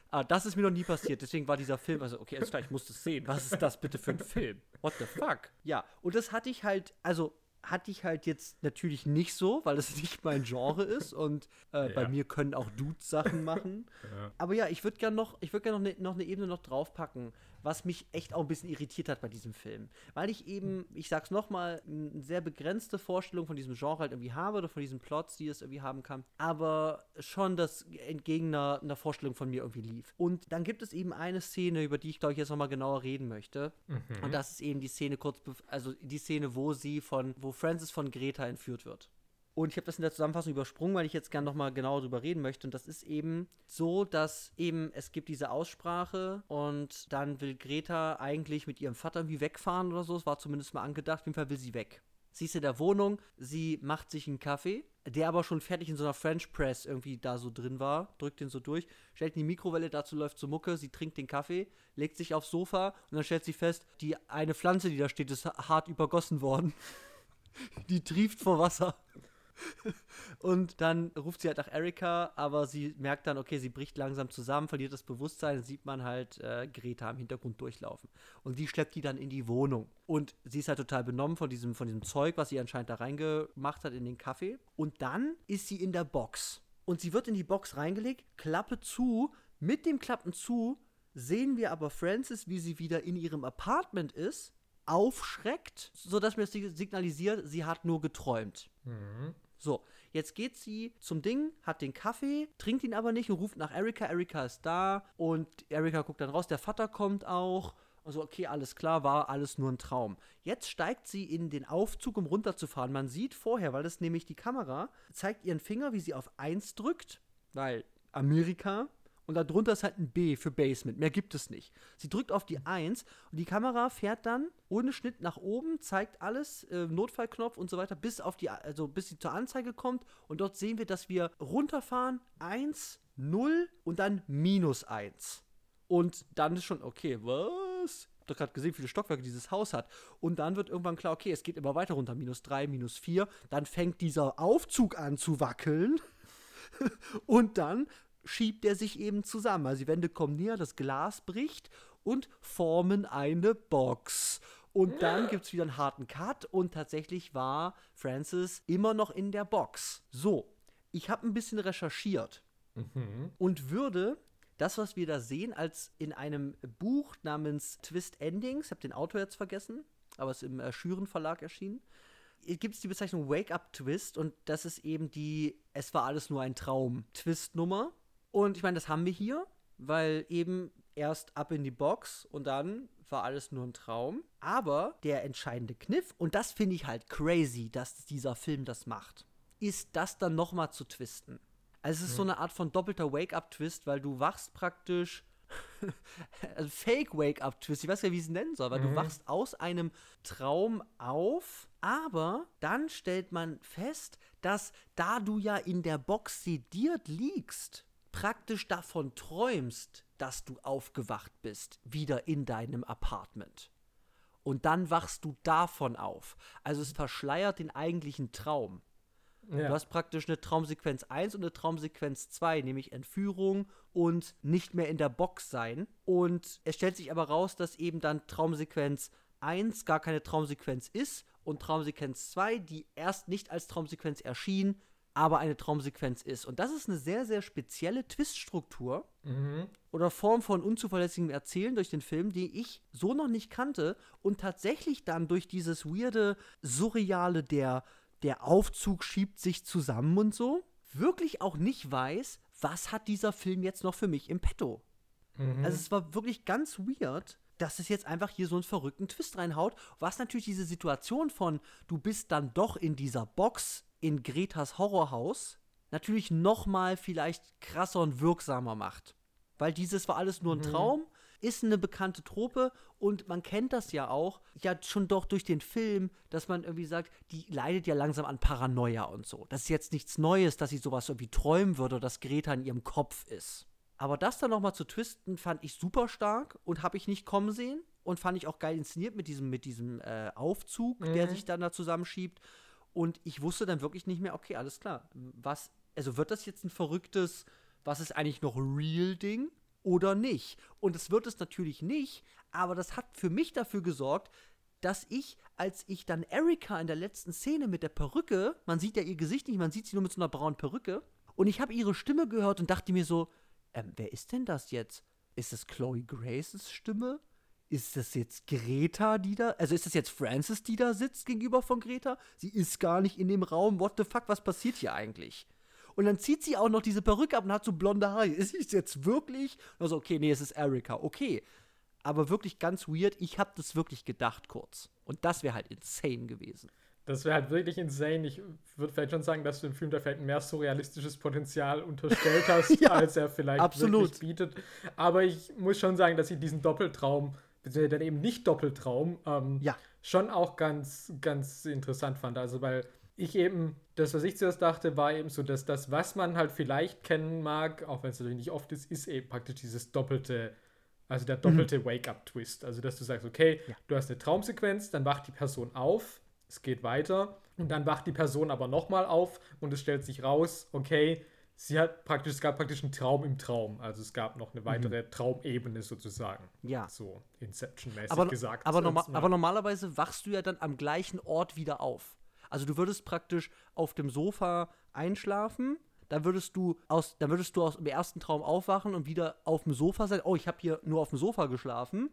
Aber [LAUGHS] das ist mir noch nie passiert. Deswegen war dieser Film, also, okay, alles klar, ich muss das sehen. Was ist das bitte für ein Film? What the fuck? Ja, und das hatte ich halt, also hatte ich halt jetzt natürlich nicht so, weil es [LAUGHS] nicht mein Genre ist und äh, bei Ja. mir können auch Dudes Sachen machen. Ja. Aber ja, ich würde gerne noch, ich würde gerne noch, ne, noch eine Ebene noch draufpacken, was mich echt auch ein bisschen irritiert hat bei diesem Film. Weil ich eben, ich sag's nochmal, eine sehr begrenzte Vorstellung von diesem Genre halt irgendwie habe oder von diesen Plots, die es irgendwie haben kann, aber schon das entgegen einer, einer Vorstellung von mir irgendwie lief. Und dann gibt es eben eine Szene, über die ich glaube ich jetzt nochmal genauer reden möchte. Und das ist eben die Szene kurz, also die Szene, wo sie von, wo Francis von Greta entführt wird. Und ich habe das in der Zusammenfassung übersprungen, weil ich jetzt gerne nochmal genauer drüber reden möchte. Und das ist eben so, dass eben es gibt diese Aussprache und dann will Greta eigentlich mit ihrem Vater irgendwie wegfahren oder so. Es war zumindest mal angedacht. Auf jeden Fall will sie weg. Sie ist in der Wohnung, sie macht sich einen Kaffee, der aber schon fertig in so einer French Press irgendwie da so drin war, drückt den so durch, stellt in die Mikrowelle, dazu läuft so Mucke, sie trinkt den Kaffee, legt sich aufs Sofa und dann stellt sie fest, die eine Pflanze, die da steht, ist hart übergossen worden. [LAUGHS] Die trieft vor Wasser. [LAUGHS] Und dann ruft sie halt nach Erika, aber sie merkt dann, okay, sie bricht langsam zusammen, verliert das Bewusstsein, dann sieht man halt äh, Greta im Hintergrund durchlaufen. Und die schleppt die dann in die Wohnung. Und sie ist halt total benommen von diesem, von diesem Zeug, was sie anscheinend da reingemacht hat in den Kaffee. Und dann ist sie in der Box. Und sie wird in die Box reingelegt, Klappe zu. Mit dem Klappen zu sehen wir aber Frances, wie sie wieder in ihrem Apartment ist, aufschreckt, sodass mir das signalisiert, sie hat nur geträumt. Mhm. So, jetzt geht sie zum Ding, hat den Kaffee, trinkt ihn aber nicht und ruft nach Erika. Erika ist da und Erika guckt dann raus, der Vater kommt auch. Also, okay, alles klar, war alles nur ein Traum. Jetzt steigt sie in den Aufzug, um runterzufahren. Man sieht vorher, weil das nämlich die Kamera zeigt ihren Finger, wie sie auf 1 drückt, weil Amerika und darunter ist halt ein B für Basement. Mehr gibt es nicht. Sie drückt auf die 1 und die Kamera fährt dann ohne Schnitt nach oben, zeigt alles, äh, Notfallknopf und so weiter, bis auf die, also bis sie zur Anzeige kommt. Und dort sehen wir, dass wir runterfahren, 1, 0 und dann minus 1. Und dann ist schon, okay, was? Ich doch gerade gesehen, wie viele Stockwerke dieses Haus hat. Und dann wird irgendwann klar, okay, es geht immer weiter runter, minus 3, minus 4. Dann fängt dieser Aufzug an zu wackeln. [LAUGHS] und dann schiebt er sich eben zusammen. Also die Wände kommen näher, das Glas bricht und formen eine Box. Und dann gibt es wieder einen harten Cut und tatsächlich war Francis immer noch in der Box. So, ich habe ein bisschen recherchiert mhm. und würde das, was wir da sehen, als in einem Buch namens Twist Endings, ich habe den Autor jetzt vergessen, aber es ist im äh, Schüren Verlag erschienen, gibt es die Bezeichnung Wake Up Twist und das ist eben die Es war alles nur ein Traum Twist-Nummer. Und ich meine, das haben wir hier, weil eben erst ab in die Box und dann war alles nur ein Traum. Aber der entscheidende Kniff, und das finde ich halt crazy, dass dieser Film das macht, ist das dann nochmal zu twisten. Also es ist mhm. so eine Art von doppelter Wake-up-Twist, weil du wachst praktisch [LAUGHS] also Fake Wake-up-Twist, ich weiß ja, wie ich es nennen soll, weil mhm. du wachst aus einem Traum auf, aber dann stellt man fest, dass da du ja in der Box sediert liegst, praktisch davon träumst, dass du aufgewacht bist, wieder in deinem Apartment. Und dann wachst du davon auf. Also es verschleiert den eigentlichen Traum. Ja. Du hast praktisch eine Traumsequenz 1 und eine Traumsequenz 2, nämlich Entführung und nicht mehr in der Box sein. Und es stellt sich aber raus, dass eben dann Traumsequenz 1 gar keine Traumsequenz ist und Traumsequenz 2, die erst nicht als Traumsequenz erschien, aber eine Traumsequenz ist. Und das ist eine sehr, sehr spezielle Twiststruktur mhm. oder Form von unzuverlässigem Erzählen durch den Film, die ich so noch nicht kannte und tatsächlich dann durch dieses weirde, surreale, der, der Aufzug schiebt sich zusammen und so, wirklich auch nicht weiß, was hat dieser Film jetzt noch für mich im Petto. Mhm. Also es war wirklich ganz weird dass es jetzt einfach hier so einen verrückten Twist reinhaut, was natürlich diese Situation von, du bist dann doch in dieser Box in Gretas Horrorhaus natürlich noch mal vielleicht krasser und wirksamer macht. Weil dieses war alles nur ein mhm. Traum, ist eine bekannte Trope und man kennt das ja auch, ja schon doch durch den Film, dass man irgendwie sagt, die leidet ja langsam an Paranoia und so. Das ist jetzt nichts Neues, dass sie sowas irgendwie träumen würde oder dass Greta in ihrem Kopf ist. Aber das dann noch mal zu twisten, fand ich super stark und habe ich nicht kommen sehen und fand ich auch geil inszeniert mit diesem, mit diesem äh, Aufzug, mhm. der sich dann da zusammenschiebt. Und ich wusste dann wirklich nicht mehr, okay, alles klar. Was, also wird das jetzt ein verrücktes, was ist eigentlich noch real Ding oder nicht? Und es wird es natürlich nicht, aber das hat für mich dafür gesorgt, dass ich, als ich dann Erika in der letzten Szene mit der Perücke, man sieht ja ihr Gesicht nicht, man sieht sie nur mit so einer braunen Perücke, und ich habe ihre Stimme gehört und dachte mir so, ähm, wer ist denn das jetzt? Ist das Chloe Graces Stimme? Ist das jetzt Greta, die da, also ist das jetzt Frances, die da sitzt gegenüber von Greta? Sie ist gar nicht in dem Raum. What the fuck, was passiert hier eigentlich? Und dann zieht sie auch noch diese Perücke ab und hat so blonde Haare. [LAUGHS] Ist es jetzt wirklich? Also, okay, nee, es ist Erika. Okay. Aber wirklich ganz weird. Ich habe das wirklich gedacht kurz. Und das wäre halt insane gewesen. Das wäre halt wirklich insane. Ich würde vielleicht schon sagen, dass du dem Film da vielleicht mehr surrealistisches Potenzial unterstellt [LAUGHS] hast, ja, als er vielleicht absolut. wirklich bietet. Aber ich muss schon sagen, dass ich diesen Doppeltraum beziehungsweise dann eben nicht Doppeltraum, ähm, ja. schon auch ganz, ganz interessant fand. Also, weil ich eben, das, was ich zuerst dachte, war eben so, dass das, was man halt vielleicht kennen mag, auch wenn es natürlich nicht oft ist, ist eben praktisch dieses doppelte, also der doppelte mhm. Wake-up-Twist. Also, dass du sagst, okay, ja. du hast eine Traumsequenz, dann wacht die Person auf, es geht weiter Und dann wacht die Person aber nochmal auf und es stellt sich raus, okay, sie hat praktisch, es gab praktisch einen Traum im Traum. Also es gab noch eine weitere mhm. Traumebene sozusagen. Ja. So Inception-mäßig aber, gesagt. Aber, norma aber normalerweise wachst du ja dann am gleichen Ort wieder auf. Also du würdest praktisch auf dem Sofa einschlafen, dann würdest du aus, dann würdest du aus dem ersten Traum aufwachen und wieder auf dem Sofa sein. Oh, ich habe hier nur auf dem Sofa geschlafen.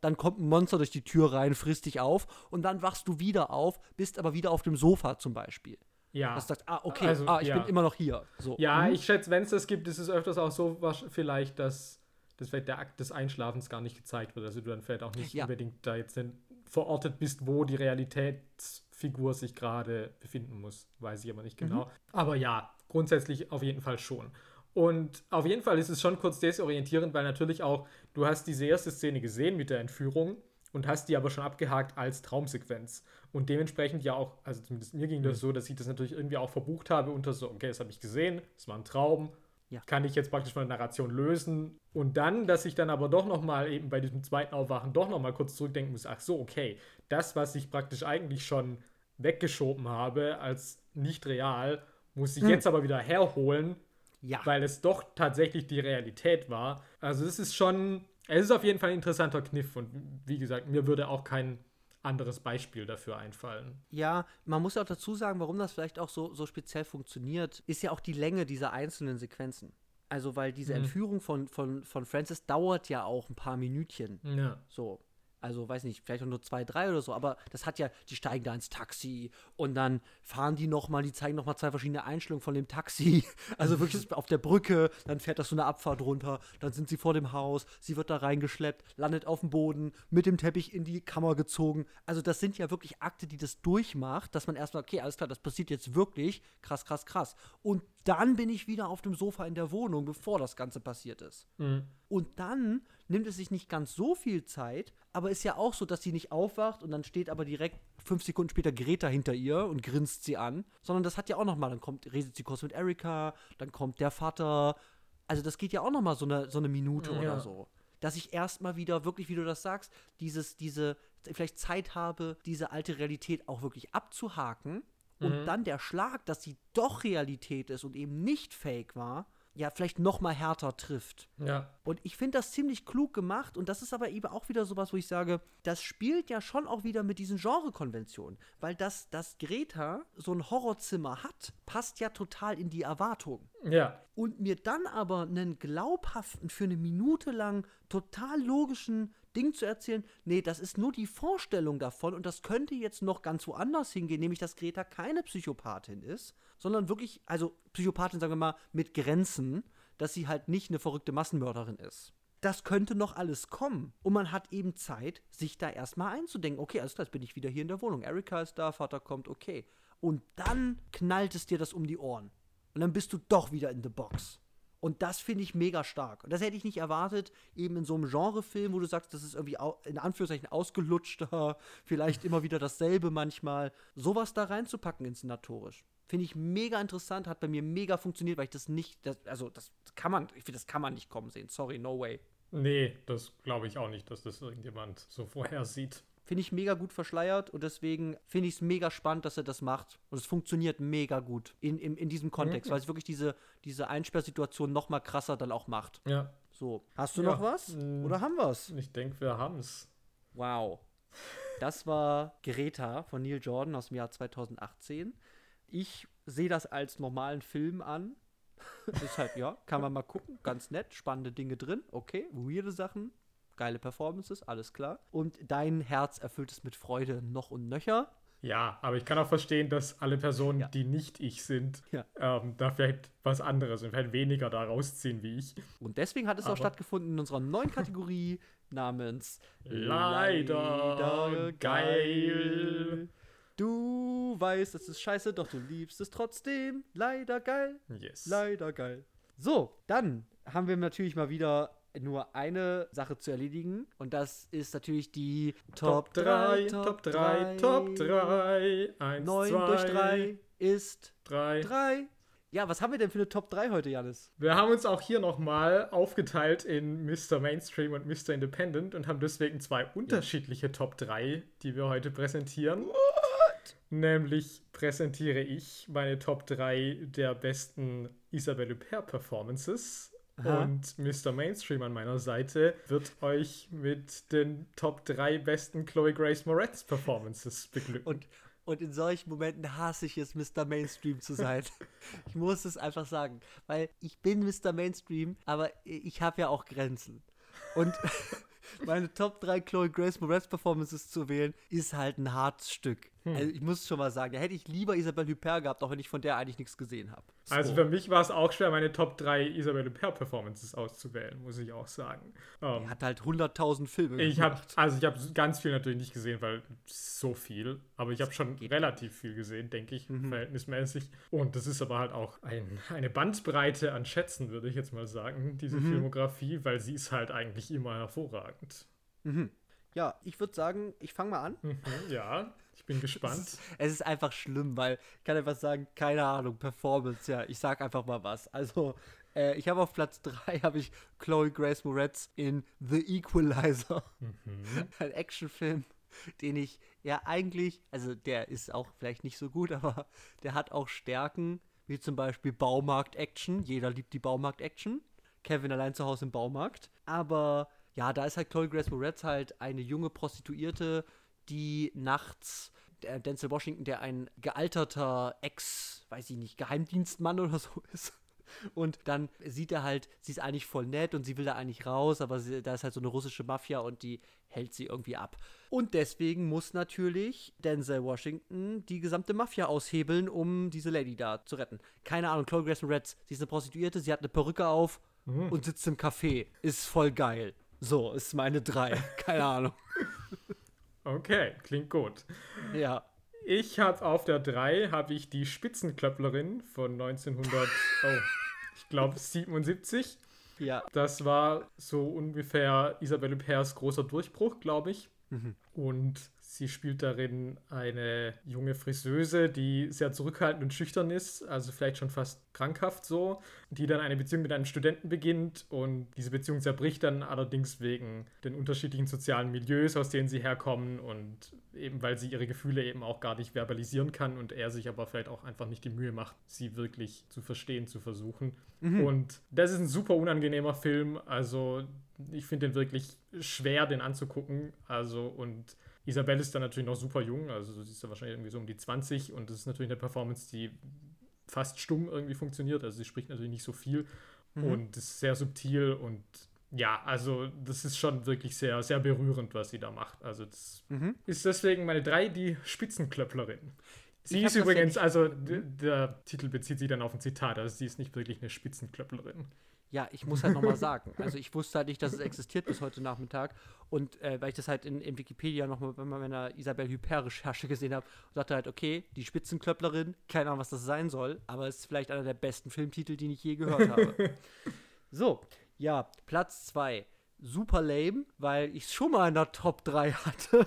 Dann kommt ein Monster durch die Tür rein, frisst dich auf und dann wachst du wieder auf, bist aber wieder auf dem Sofa zum Beispiel. Ja. Dass du sagst, ah, okay, also, ah, ich ja. bin immer noch hier. So. Ja, mhm. ich schätze, wenn es das gibt, ist es öfters auch so vielleicht, dass das vielleicht der Akt des Einschlafens gar nicht gezeigt wird. Also du dann vielleicht auch nicht ja. unbedingt da jetzt verortet bist, wo die Realitätsfigur sich gerade befinden muss. Weiß ich aber nicht genau. Mhm. Aber ja, grundsätzlich auf jeden Fall schon. Und auf jeden Fall ist es schon kurz desorientierend, weil natürlich auch, du hast diese erste Szene gesehen mit der Entführung und hast die aber schon abgehakt als Traumsequenz. Und dementsprechend ja auch, also zumindest mir ging das mhm. so, dass ich das natürlich irgendwie auch verbucht habe unter so, okay, das habe ich gesehen, das war ein Traum, ja. kann ich jetzt praktisch von der Narration lösen. Und dann, dass ich dann aber doch nochmal eben bei diesem zweiten Aufwachen doch nochmal kurz zurückdenken muss, ach so, okay, das, was ich praktisch eigentlich schon weggeschoben habe als nicht real, muss ich hm. jetzt aber wieder herholen, ja. weil es doch tatsächlich die Realität war. Also es ist schon, es ist auf jeden Fall ein interessanter Kniff und wie gesagt, mir würde auch kein anderes Beispiel dafür einfallen. Ja, man muss auch dazu sagen, warum das vielleicht auch so, so speziell funktioniert, ist ja auch die Länge dieser einzelnen Sequenzen. Also, weil diese mhm. Entführung von, von, von Francis dauert ja auch ein paar Minütchen. Ja. So. Also, weiß nicht, vielleicht nur zwei, drei oder so, aber das hat ja, die steigen da ins Taxi und dann fahren die nochmal, die zeigen nochmal zwei verschiedene Einstellungen von dem Taxi. [LAUGHS] Also wirklich auf der Brücke, dann fährt das so eine Abfahrt runter, dann sind sie vor dem Haus, sie wird da reingeschleppt, landet auf dem Boden, mit dem Teppich in die Kammer gezogen. Also, das sind ja wirklich Akte, die das durchmacht, dass man erstmal, okay, alles klar, das passiert jetzt wirklich, krass, krass, krass. Und dann bin ich wieder auf dem Sofa in der Wohnung, bevor das Ganze passiert ist. Mhm. Und dann nimmt es sich nicht ganz so viel Zeit, aber ist ja auch so, dass sie nicht aufwacht und dann steht aber direkt fünf Sekunden später Greta hinter ihr und grinst sie an, sondern das hat ja auch noch mal, dann kommt, redet sie kurz mit Erika, dann kommt der Vater, also das geht ja auch noch mal so eine, so eine Minute ja. oder so. Dass ich erstmal wieder, wirklich, wie du das sagst, dieses, diese, vielleicht Zeit habe, diese alte Realität auch wirklich abzuhaken und mhm. dann der Schlag, dass sie doch Realität ist und eben nicht fake war, ja, vielleicht noch mal härter trifft. Ja. Und ich finde das ziemlich klug gemacht und das ist aber eben auch wieder sowas, wo ich sage, das spielt ja schon auch wieder mit diesen Genrekonventionen, weil das, dass Greta so ein Horrorzimmer hat, passt ja total in die Erwartung. Ja. Und mir dann aber einen glaubhaften, für eine Minute lang total logischen Ding zu erzählen, nee, das ist nur die Vorstellung davon und das könnte jetzt noch ganz woanders hingehen, nämlich dass Greta keine Psychopathin ist, sondern wirklich, also Psychopathin, sagen wir mal, mit Grenzen, dass sie halt nicht eine verrückte Massenmörderin ist. Das könnte noch alles kommen. Und man hat eben Zeit, sich da erstmal einzudenken. Okay, alles klar, jetzt bin ich wieder hier in der Wohnung. Erika ist da, Vater kommt, okay. Und dann knallt es dir das um die Ohren. Und dann bist du doch wieder in the box. Und das finde ich mega stark. Und das hätte ich nicht erwartet, eben in so einem Genrefilm, wo du sagst, das ist irgendwie in Anführungszeichen ausgelutschter, [LAUGHS] vielleicht immer wieder dasselbe manchmal. Sowas da reinzupacken inszenatorisch. Finde ich mega interessant, hat bei mir mega funktioniert, weil ich das nicht, das, also das kann man, ich finde, das kann man nicht kommen sehen. Sorry, no way. Nee, das glaube ich auch nicht, dass das irgendjemand so vorhersieht. Finde ich mega gut verschleiert und deswegen finde ich es mega spannend, dass er das macht. Und es funktioniert mega gut in, in, in diesem Kontext, mhm. weil es wirklich diese, diese Einsperrsituation noch mal krasser dann auch macht. Ja. So. Hast du ja. noch was? Mm. Oder haben wir es? Ich denke, wir haben es. Wow. Das war Greta von Neil Jordan aus dem Jahr 2018. Ich sehe das als normalen Film an. [LAUGHS] Halt, ja, kann man mal gucken. Ganz nett, spannende Dinge drin. Okay, weirde Sachen, geile Performances, alles klar. Und dein Herz erfüllt es mit Freude noch und nöcher. Ja, aber ich kann auch verstehen, dass alle Personen, ja. die nicht ich sind, ja. ähm, da vielleicht was anderes und vielleicht weniger da rausziehen wie ich. Und deswegen hat es aber auch stattgefunden in unserer neuen Kategorie [LAUGHS] namens Leider, Leider geil. Du weißt, es ist scheiße, doch du liebst es trotzdem. Leider geil. Yes. Leider geil. So, dann haben wir natürlich mal wieder nur eine Sache zu erledigen und das ist natürlich die Top, 3, Top 3, Top 3. 1, 9 2, durch 3 ist 3. 3. Ja, was haben wir denn für eine Top 3 heute, Janis? Wir haben uns auch hier nochmal aufgeteilt in Mr. Mainstream und Mr. Independent und haben deswegen zwei unterschiedliche ja. Top 3, die wir heute präsentieren. Nämlich präsentiere ich meine Top 3 der besten Isabelle Huppert Performances. Aha. Und Mr. Mainstream an meiner Seite wird euch mit den Top 3 besten Chloe Grace Moretz Performances beglücken. Und, und in solchen Momenten hasse ich es, Mr. Mainstream zu sein. [LAUGHS] ich muss es einfach sagen. Weil ich bin Mr. Mainstream, aber ich habe ja auch Grenzen. Und [LAUGHS] meine Top 3 Chloe Grace Moretz Performances zu wählen, ist halt ein hartes Stück. Hm. Also ich muss schon mal sagen, da hätte ich lieber Isabelle Huppert gehabt, auch wenn ich von der eigentlich nichts gesehen habe. So. Also für mich war es auch schwer, meine Top 3 Isabelle Huppert Performances auszuwählen, muss ich auch sagen. Um, er hat halt 100.000 Filme ich hab, Also ich habe ganz viel natürlich nicht gesehen, weil so viel, aber ich habe schon relativ viel gesehen, denke ich, mhm. verhältnismäßig. Und das ist aber halt auch ein, eine Bandbreite an Schätzen, würde ich jetzt mal sagen, diese mhm. Filmografie, weil sie ist halt eigentlich immer hervorragend. Mhm. Ja, ich würde sagen, ich fange mal an. Mhm, ja bin gespannt. Es ist, es ist, einfach schlimm, weil ich kann einfach sagen, keine Ahnung, Performance, ja, ich sag einfach mal was. Also, äh, ich habe auf Platz [LAUGHS] 3 habe ich Chloe Grace Moretz in The Equalizer. Mhm. [LAUGHS] Ein Actionfilm, den ich ja eigentlich, also der ist auch vielleicht nicht so gut, [LAUGHS] aber der hat auch Stärken, wie zum Beispiel Baumarkt-Action. Jeder liebt die Baumarkt-Action. Kevin allein zu Hause im Baumarkt. Aber ja, da ist halt Chloe Grace Moretz halt eine junge Prostituierte, die nachts der Denzel Washington, der ein gealterter Ex, weiß ich nicht, Geheimdienstmann oder [LAUGHS] so ist. Und dann sieht er halt, sie ist eigentlich voll nett und sie will da eigentlich raus, aber sie, da ist halt so eine russische Mafia und die hält sie irgendwie ab. Und deswegen muss natürlich Denzel Washington die gesamte Mafia aushebeln, um diese Lady da zu retten. Keine Ahnung, Chloe Grace Reds, sie ist eine Prostituierte, sie hat eine Perücke auf mhm. und sitzt im Café. Ist voll geil. So, ist meine drei. Keine Ahnung. [LAUGHS] Okay, klingt gut. Ja. Ich habe auf der 3 habe ich die Spitzenklöpplerin von 1900, oh, ich glaube 77. Ja. Das war so ungefähr Isabelle Pers großer Durchbruch, glaube ich. Mhm. Und Sie spielt darin eine junge Friseuse, die sehr zurückhaltend und schüchtern ist, also vielleicht schon fast krankhaft so, die dann eine Beziehung mit einem Studenten beginnt und diese Beziehung zerbricht dann allerdings wegen den unterschiedlichen sozialen Milieus, aus denen sie herkommen und eben weil sie ihre Gefühle eben auch gar nicht verbalisieren kann und er sich aber vielleicht auch einfach nicht die Mühe macht, sie wirklich zu verstehen, zu versuchen. Mhm. Und das ist ein super unangenehmer Film, also ich finde den wirklich schwer, den anzugucken, also und Isabelle ist dann natürlich noch super jung, also sie ist ja wahrscheinlich irgendwie so um die 20 und das ist natürlich eine Performance, die fast stumm irgendwie funktioniert. Also sie spricht natürlich nicht so viel mhm. und ist sehr subtil und ja, also das ist schon wirklich sehr, sehr berührend, was sie da macht. Also das mhm. ist deswegen meine drei, die Spitzenklöpplerin. Sie ist übrigens, also der Titel bezieht sich dann auf ein Zitat, also sie ist nicht wirklich eine Spitzenklöpplerin. Ja, ich muss halt nochmal [LAUGHS] sagen. Also ich wusste halt nicht, dass es existiert bis heute Nachmittag. Und äh, weil ich das halt in, in Wikipedia nochmal bei meiner Isabel Hyper-Recherche gesehen habe und dachte halt, okay, die Spitzenklöpplerin, keine Ahnung, was das sein soll, aber es ist vielleicht einer der besten Filmtitel, die ich je gehört habe. [LAUGHS] so, ja, Platz 2. Super lame, weil ich es schon mal in der Top 3 hatte.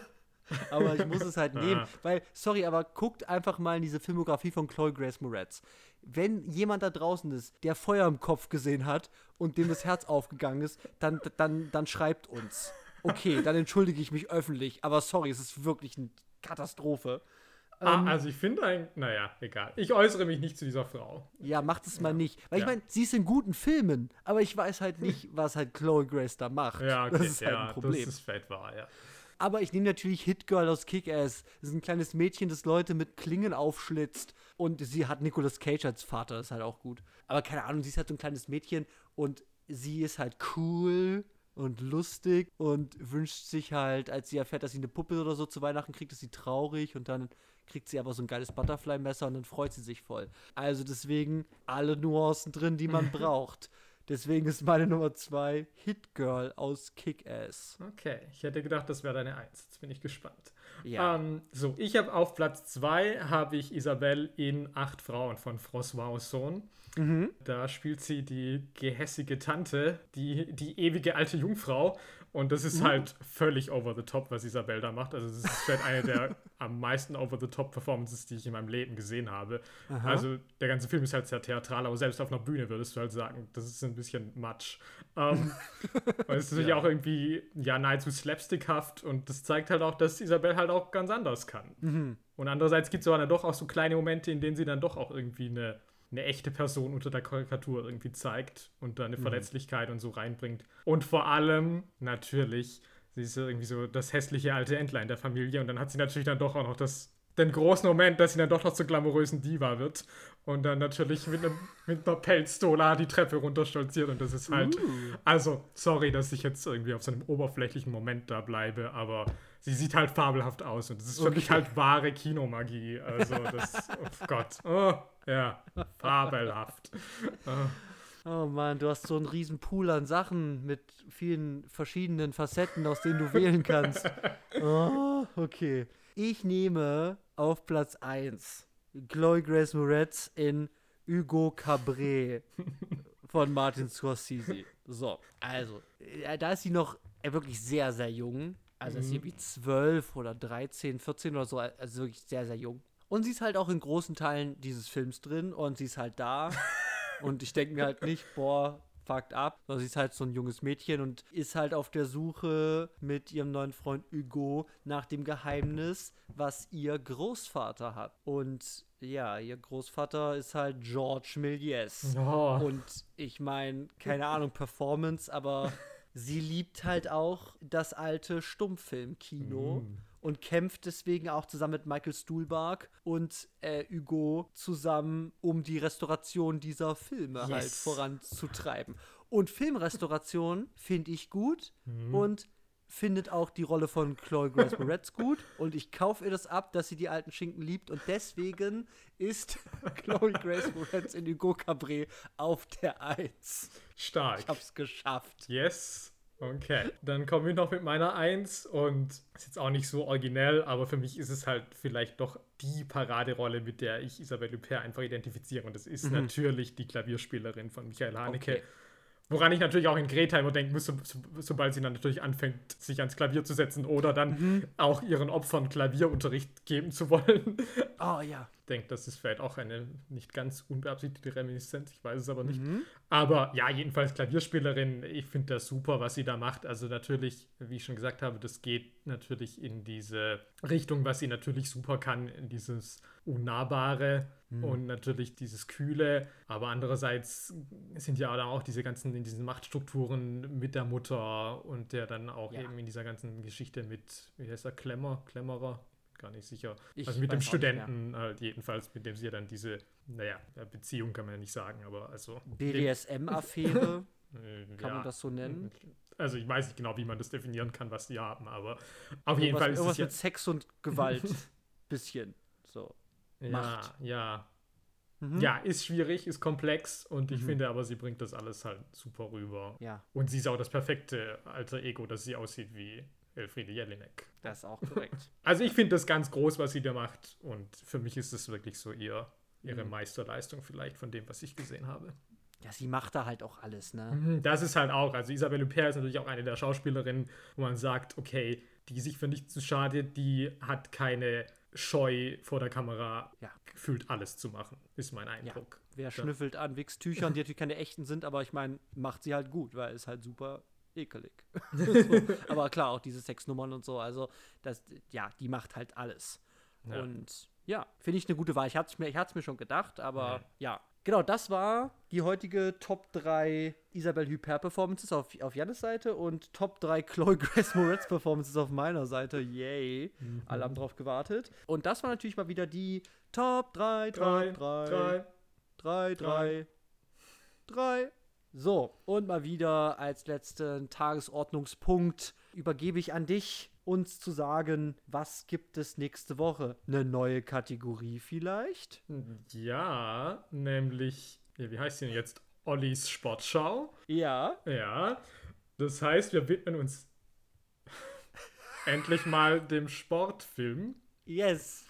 [LAUGHS] aber ich muss es halt nehmen. Weil, sorry, aber guckt einfach mal in diese Filmografie von Chloe Grace Moretz wenn jemand da draußen ist, der Feuer im Kopf gesehen hat und dem das Herz aufgegangen ist, dann, dann, dann schreibt uns. Okay, dann entschuldige ich mich öffentlich, aber sorry, es ist wirklich eine Katastrophe. Ah, ähm, also ich finde eigentlich, naja, egal. Ich äußere mich nicht zu dieser Frau. Ja, macht es mal nicht. Weil ja. ich meine, sie ist in guten Filmen, aber ich weiß halt nicht, was halt Chloe Grace da macht. Ja, okay, das ist halt ja, ein Problem. Das ist fett wahr, ja. Aber ich nehme natürlich Hit Girl aus Kick-Ass. Das ist ein kleines Mädchen, das Leute mit Klingen aufschlitzt. Und sie hat Nicolas Cage als Vater, das ist halt auch gut. Aber keine Ahnung, sie ist halt so ein kleines Mädchen und sie ist halt cool und lustig und wünscht sich halt, als sie erfährt, dass sie eine Puppe oder so zu Weihnachten kriegt, ist sie traurig und dann kriegt sie aber so ein geiles Butterfly-Messer und dann freut sie sich voll. Also deswegen alle Nuancen drin, die man [LAUGHS] braucht. Deswegen ist meine Nummer zwei Hit Girl aus Kick-Ass. Okay, ich hätte gedacht, das wäre deine Eins. Jetzt bin ich gespannt. Ja. Ähm, so, ich habe auf Platz zwei habe ich Isabelle in Acht Frauen von François Ozon. Mhm. Da spielt sie die gehässige Tante, die, die ewige alte Jungfrau. Und das ist halt völlig over the top, was Isabel da macht. Also, das ist vielleicht eine der [LAUGHS] am meisten over the top Performances, die ich in meinem Leben gesehen habe. Aha. Also, der ganze Film ist halt sehr theatral, aber selbst auf einer Bühne würdest du halt sagen, das ist ein bisschen Matsch. Ähm, [LAUGHS] weil es ist natürlich Ja. auch irgendwie, ja, nahezu slapstickhaft und das zeigt halt auch, dass Isabel halt auch ganz anders kann. Mhm. Und andererseits gibt es aber dann doch auch so kleine Momente, in denen sie dann doch auch irgendwie eine, eine echte Person unter der Karikatur irgendwie zeigt und da eine Mhm. Verletzlichkeit und so reinbringt. Und vor allem, natürlich, sie ist irgendwie so das hässliche alte Entlein der Familie und dann hat sie natürlich dann doch auch noch das, den großen Moment, dass sie dann doch noch zur glamourösen Diva wird und dann natürlich mit, einem, [LAUGHS] mit einer Pelzdola die Treppe runterstolziert und das ist halt, Uh. also, sorry, dass ich jetzt irgendwie auf so einem oberflächlichen Moment da bleibe, aber sie sieht halt fabelhaft aus und das ist für mich Okay. halt wahre Kinomagie. Also, das, oh Gott. Oh, ja, fabelhaft. Oh, Oh Mann, du hast so einen riesen Pool an Sachen mit vielen verschiedenen Facetten, aus denen du wählen kannst. [LAUGHS] Oh, okay. Ich nehme auf Platz 1 Chloe Grace Moretz in Hugo Cabret von Martin Scorsese. So, also, äh, da ist sie noch äh, wirklich sehr, sehr jung. Also ist sie Mhm. wie 12 oder 13, 14 oder so, also wirklich sehr, sehr jung. Und sie ist halt auch in großen Teilen dieses Films drin und sie ist halt da. [LAUGHS] und ich denke mir halt nicht, boah, fucked up, sondern sie ist halt so ein junges Mädchen und ist halt auf der Suche mit ihrem neuen Freund Hugo nach dem Geheimnis, was ihr Großvater hat. Und ja, ihr Großvater ist halt George Méliès. Oh. Und ich meine, keine Ahnung, Performance, aber [LAUGHS] sie liebt halt auch das alte Stummfilmkino Mm. und kämpft deswegen auch zusammen mit Michael Stuhlbarg und äh, Hugo zusammen, um die Restauration dieser Filme halt Yes. voranzutreiben. Und Filmrestauration finde ich gut Mhm. und findet auch die Rolle von Chloe Grace Moretz gut und ich kaufe ihr das ab, dass sie die alten Schinken liebt und deswegen ist [LAUGHS] Chloe Grace Moretz in Hugo Cabret auf der Eins. Stark. Ich hab's geschafft. Yes. Okay. Dann komme ich noch mit meiner Eins und ist jetzt auch nicht so originell, aber für mich ist es halt vielleicht doch die Paraderolle, mit der ich Isabelle Huppert einfach identifiziere. Und das ist Mhm. natürlich die Klavierspielerin von Michael Haneke. Okay. Woran ich natürlich auch in Greta immer denken muss, so, so, sobald sie dann natürlich anfängt, sich ans Klavier zu setzen oder dann Mhm. auch ihren Opfern Klavierunterricht geben zu wollen. Oh ja. Ich denke, das ist vielleicht auch eine nicht ganz unbeabsichtigte Reminiszenz, ich weiß es aber nicht. Mhm. Aber ja, jedenfalls Klavierspielerin, ich finde das super, was sie da macht. Also natürlich, wie ich schon gesagt habe, das geht natürlich in diese Richtung, was sie natürlich super kann, in dieses Unnahbare und natürlich dieses Kühle. Aber andererseits sind ja dann auch diese ganzen, in diesen Machtstrukturen mit der Mutter und der dann auch Ja. eben in dieser ganzen Geschichte mit, wie heißt er, Klemmer, Klemmerer? Gar nicht sicher. Ich also mit dem. Studenten halt jedenfalls, mit dem sie ja dann diese, naja, ja, Beziehung kann man ja nicht sagen, aber also. BDSM-Affäre, [LAUGHS] kann ja. man das so nennen? Also ich weiß nicht genau, wie man das definieren kann, was die haben, aber auf jeden Irgendwas, Fall ist irgendwas es ja, mit Sex und Gewalt. [LAUGHS] Bisschen. So. ja, Macht. ja, Mhm. ja, ist schwierig, ist komplex und ich Mhm. finde aber, sie bringt das alles halt super rüber. Ja, Und sie ist auch das perfekte alter Ego, dass sie aussieht wie Elfriede Jelinek. das ist auch korrekt. [LAUGHS] Also ich finde das ganz groß, was sie da macht und für mich ist es wirklich so ihr, ihre Mhm. Meisterleistung vielleicht von dem, was ich gesehen habe. Ja, sie macht da halt auch alles, ne? Mhm, Das ist halt auch, also Isabelle Huppert ist natürlich auch eine der Schauspielerinnen, wo man sagt, okay, die sich für nichts zu schade, die hat keine Scheu vor der Kamera, Ja. gefühlt alles zu machen, ist mein Eindruck. Wer schnüffelt an Wichstüchern, die natürlich keine echten sind, aber ich meine, macht sie halt gut, weil es halt super ekelig. [LAUGHS] so. [LAUGHS] Aber klar, auch diese Sexnummern und so, also das, ja, die macht halt alles. Ja. Und ja, finde ich eine gute Wahl. Ich hatte es mir, ich mir schon gedacht, aber Mhm. ja. Genau, das war die heutige Top 3 Isabelle Huppert Performances auf, auf Jannes Seite und Top 3 Chloe Grace Moretz Performances auf meiner Seite. Yay. Mhm. Alle haben drauf gewartet. Und das war natürlich mal wieder die Top 3, 3, 3, drei. 3, 3, 3. So, und mal wieder als letzten Tagesordnungspunkt übergebe ich an dich, uns zu sagen, was gibt es nächste Woche? Eine neue Kategorie vielleicht? Ja, nämlich, wie heißt sie denn jetzt? Ollis Sportschau. Ja. Ja, das heißt, wir widmen uns [LAUGHS] endlich mal dem Sportfilm. Yes.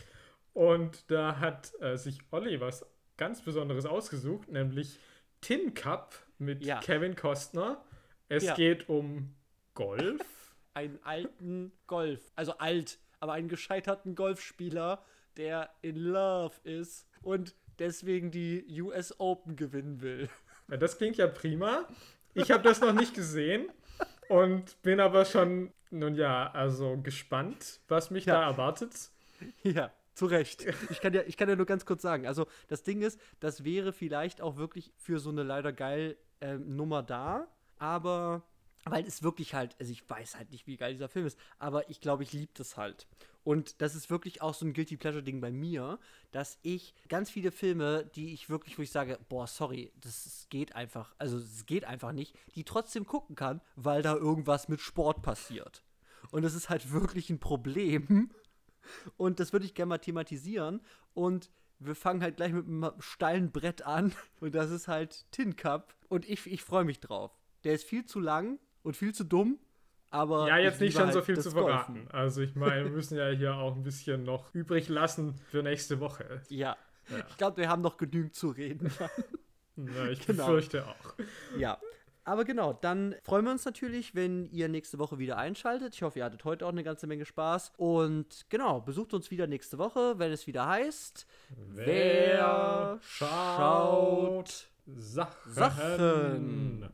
Und da hat äh, sich Olli was ganz Besonderes ausgesucht, nämlich Tin Cup mit Ja. Kevin Costner. Es Ja. geht um Golf? [LAUGHS] einen alten Golf. Also alt, aber einen gescheiterten Golfspieler, der in Love ist und deswegen die US Open gewinnen will. [LAUGHS] Ja, das klingt ja prima. Ich habe das noch nicht gesehen und bin aber schon, nun ja, also gespannt, was mich Ja. da erwartet. Ja, zu Recht. Ich kann, ja, ich kann ja nur ganz kurz sagen. Also, das Ding ist, das wäre vielleicht auch wirklich für so eine leider geil ähm, Nummer da, aber weil es wirklich halt, also ich weiß halt nicht, wie geil dieser Film ist, aber ich glaube, ich liebe das halt. Und das ist wirklich auch so ein Guilty Pleasure-Ding bei mir, dass ich ganz viele Filme, die ich wirklich, wo ich sage, boah, sorry, das geht einfach, also es geht einfach nicht, die trotzdem gucken kann, weil da irgendwas mit Sport passiert. Und das ist halt wirklich ein Problem. Und das würde ich gerne mal thematisieren. Und wir fangen halt gleich mit einem steilen Brett an. [LAUGHS] Und das ist halt Tin Cup. Und ich, ich freue mich drauf. Der ist viel zu lang und viel zu dumm. Aber Ja, jetzt ich nicht schon halt so viel zu Golfen. verraten. Also ich meine, wir müssen ja hier auch ein bisschen noch übrig lassen für nächste Woche. Ja. Ja. Ich glaube, wir haben noch genügend zu reden. [LAUGHS] Na, ich Genau. befürchte auch. ja. Aber genau, dann freuen wir uns natürlich, wenn ihr nächste Woche wieder einschaltet. Ich hoffe, ihr hattet heute auch eine ganze Menge Spaß. Und genau, besucht uns wieder nächste Woche, wenn es wieder heißt. Wer schaut Sachen? Sachen?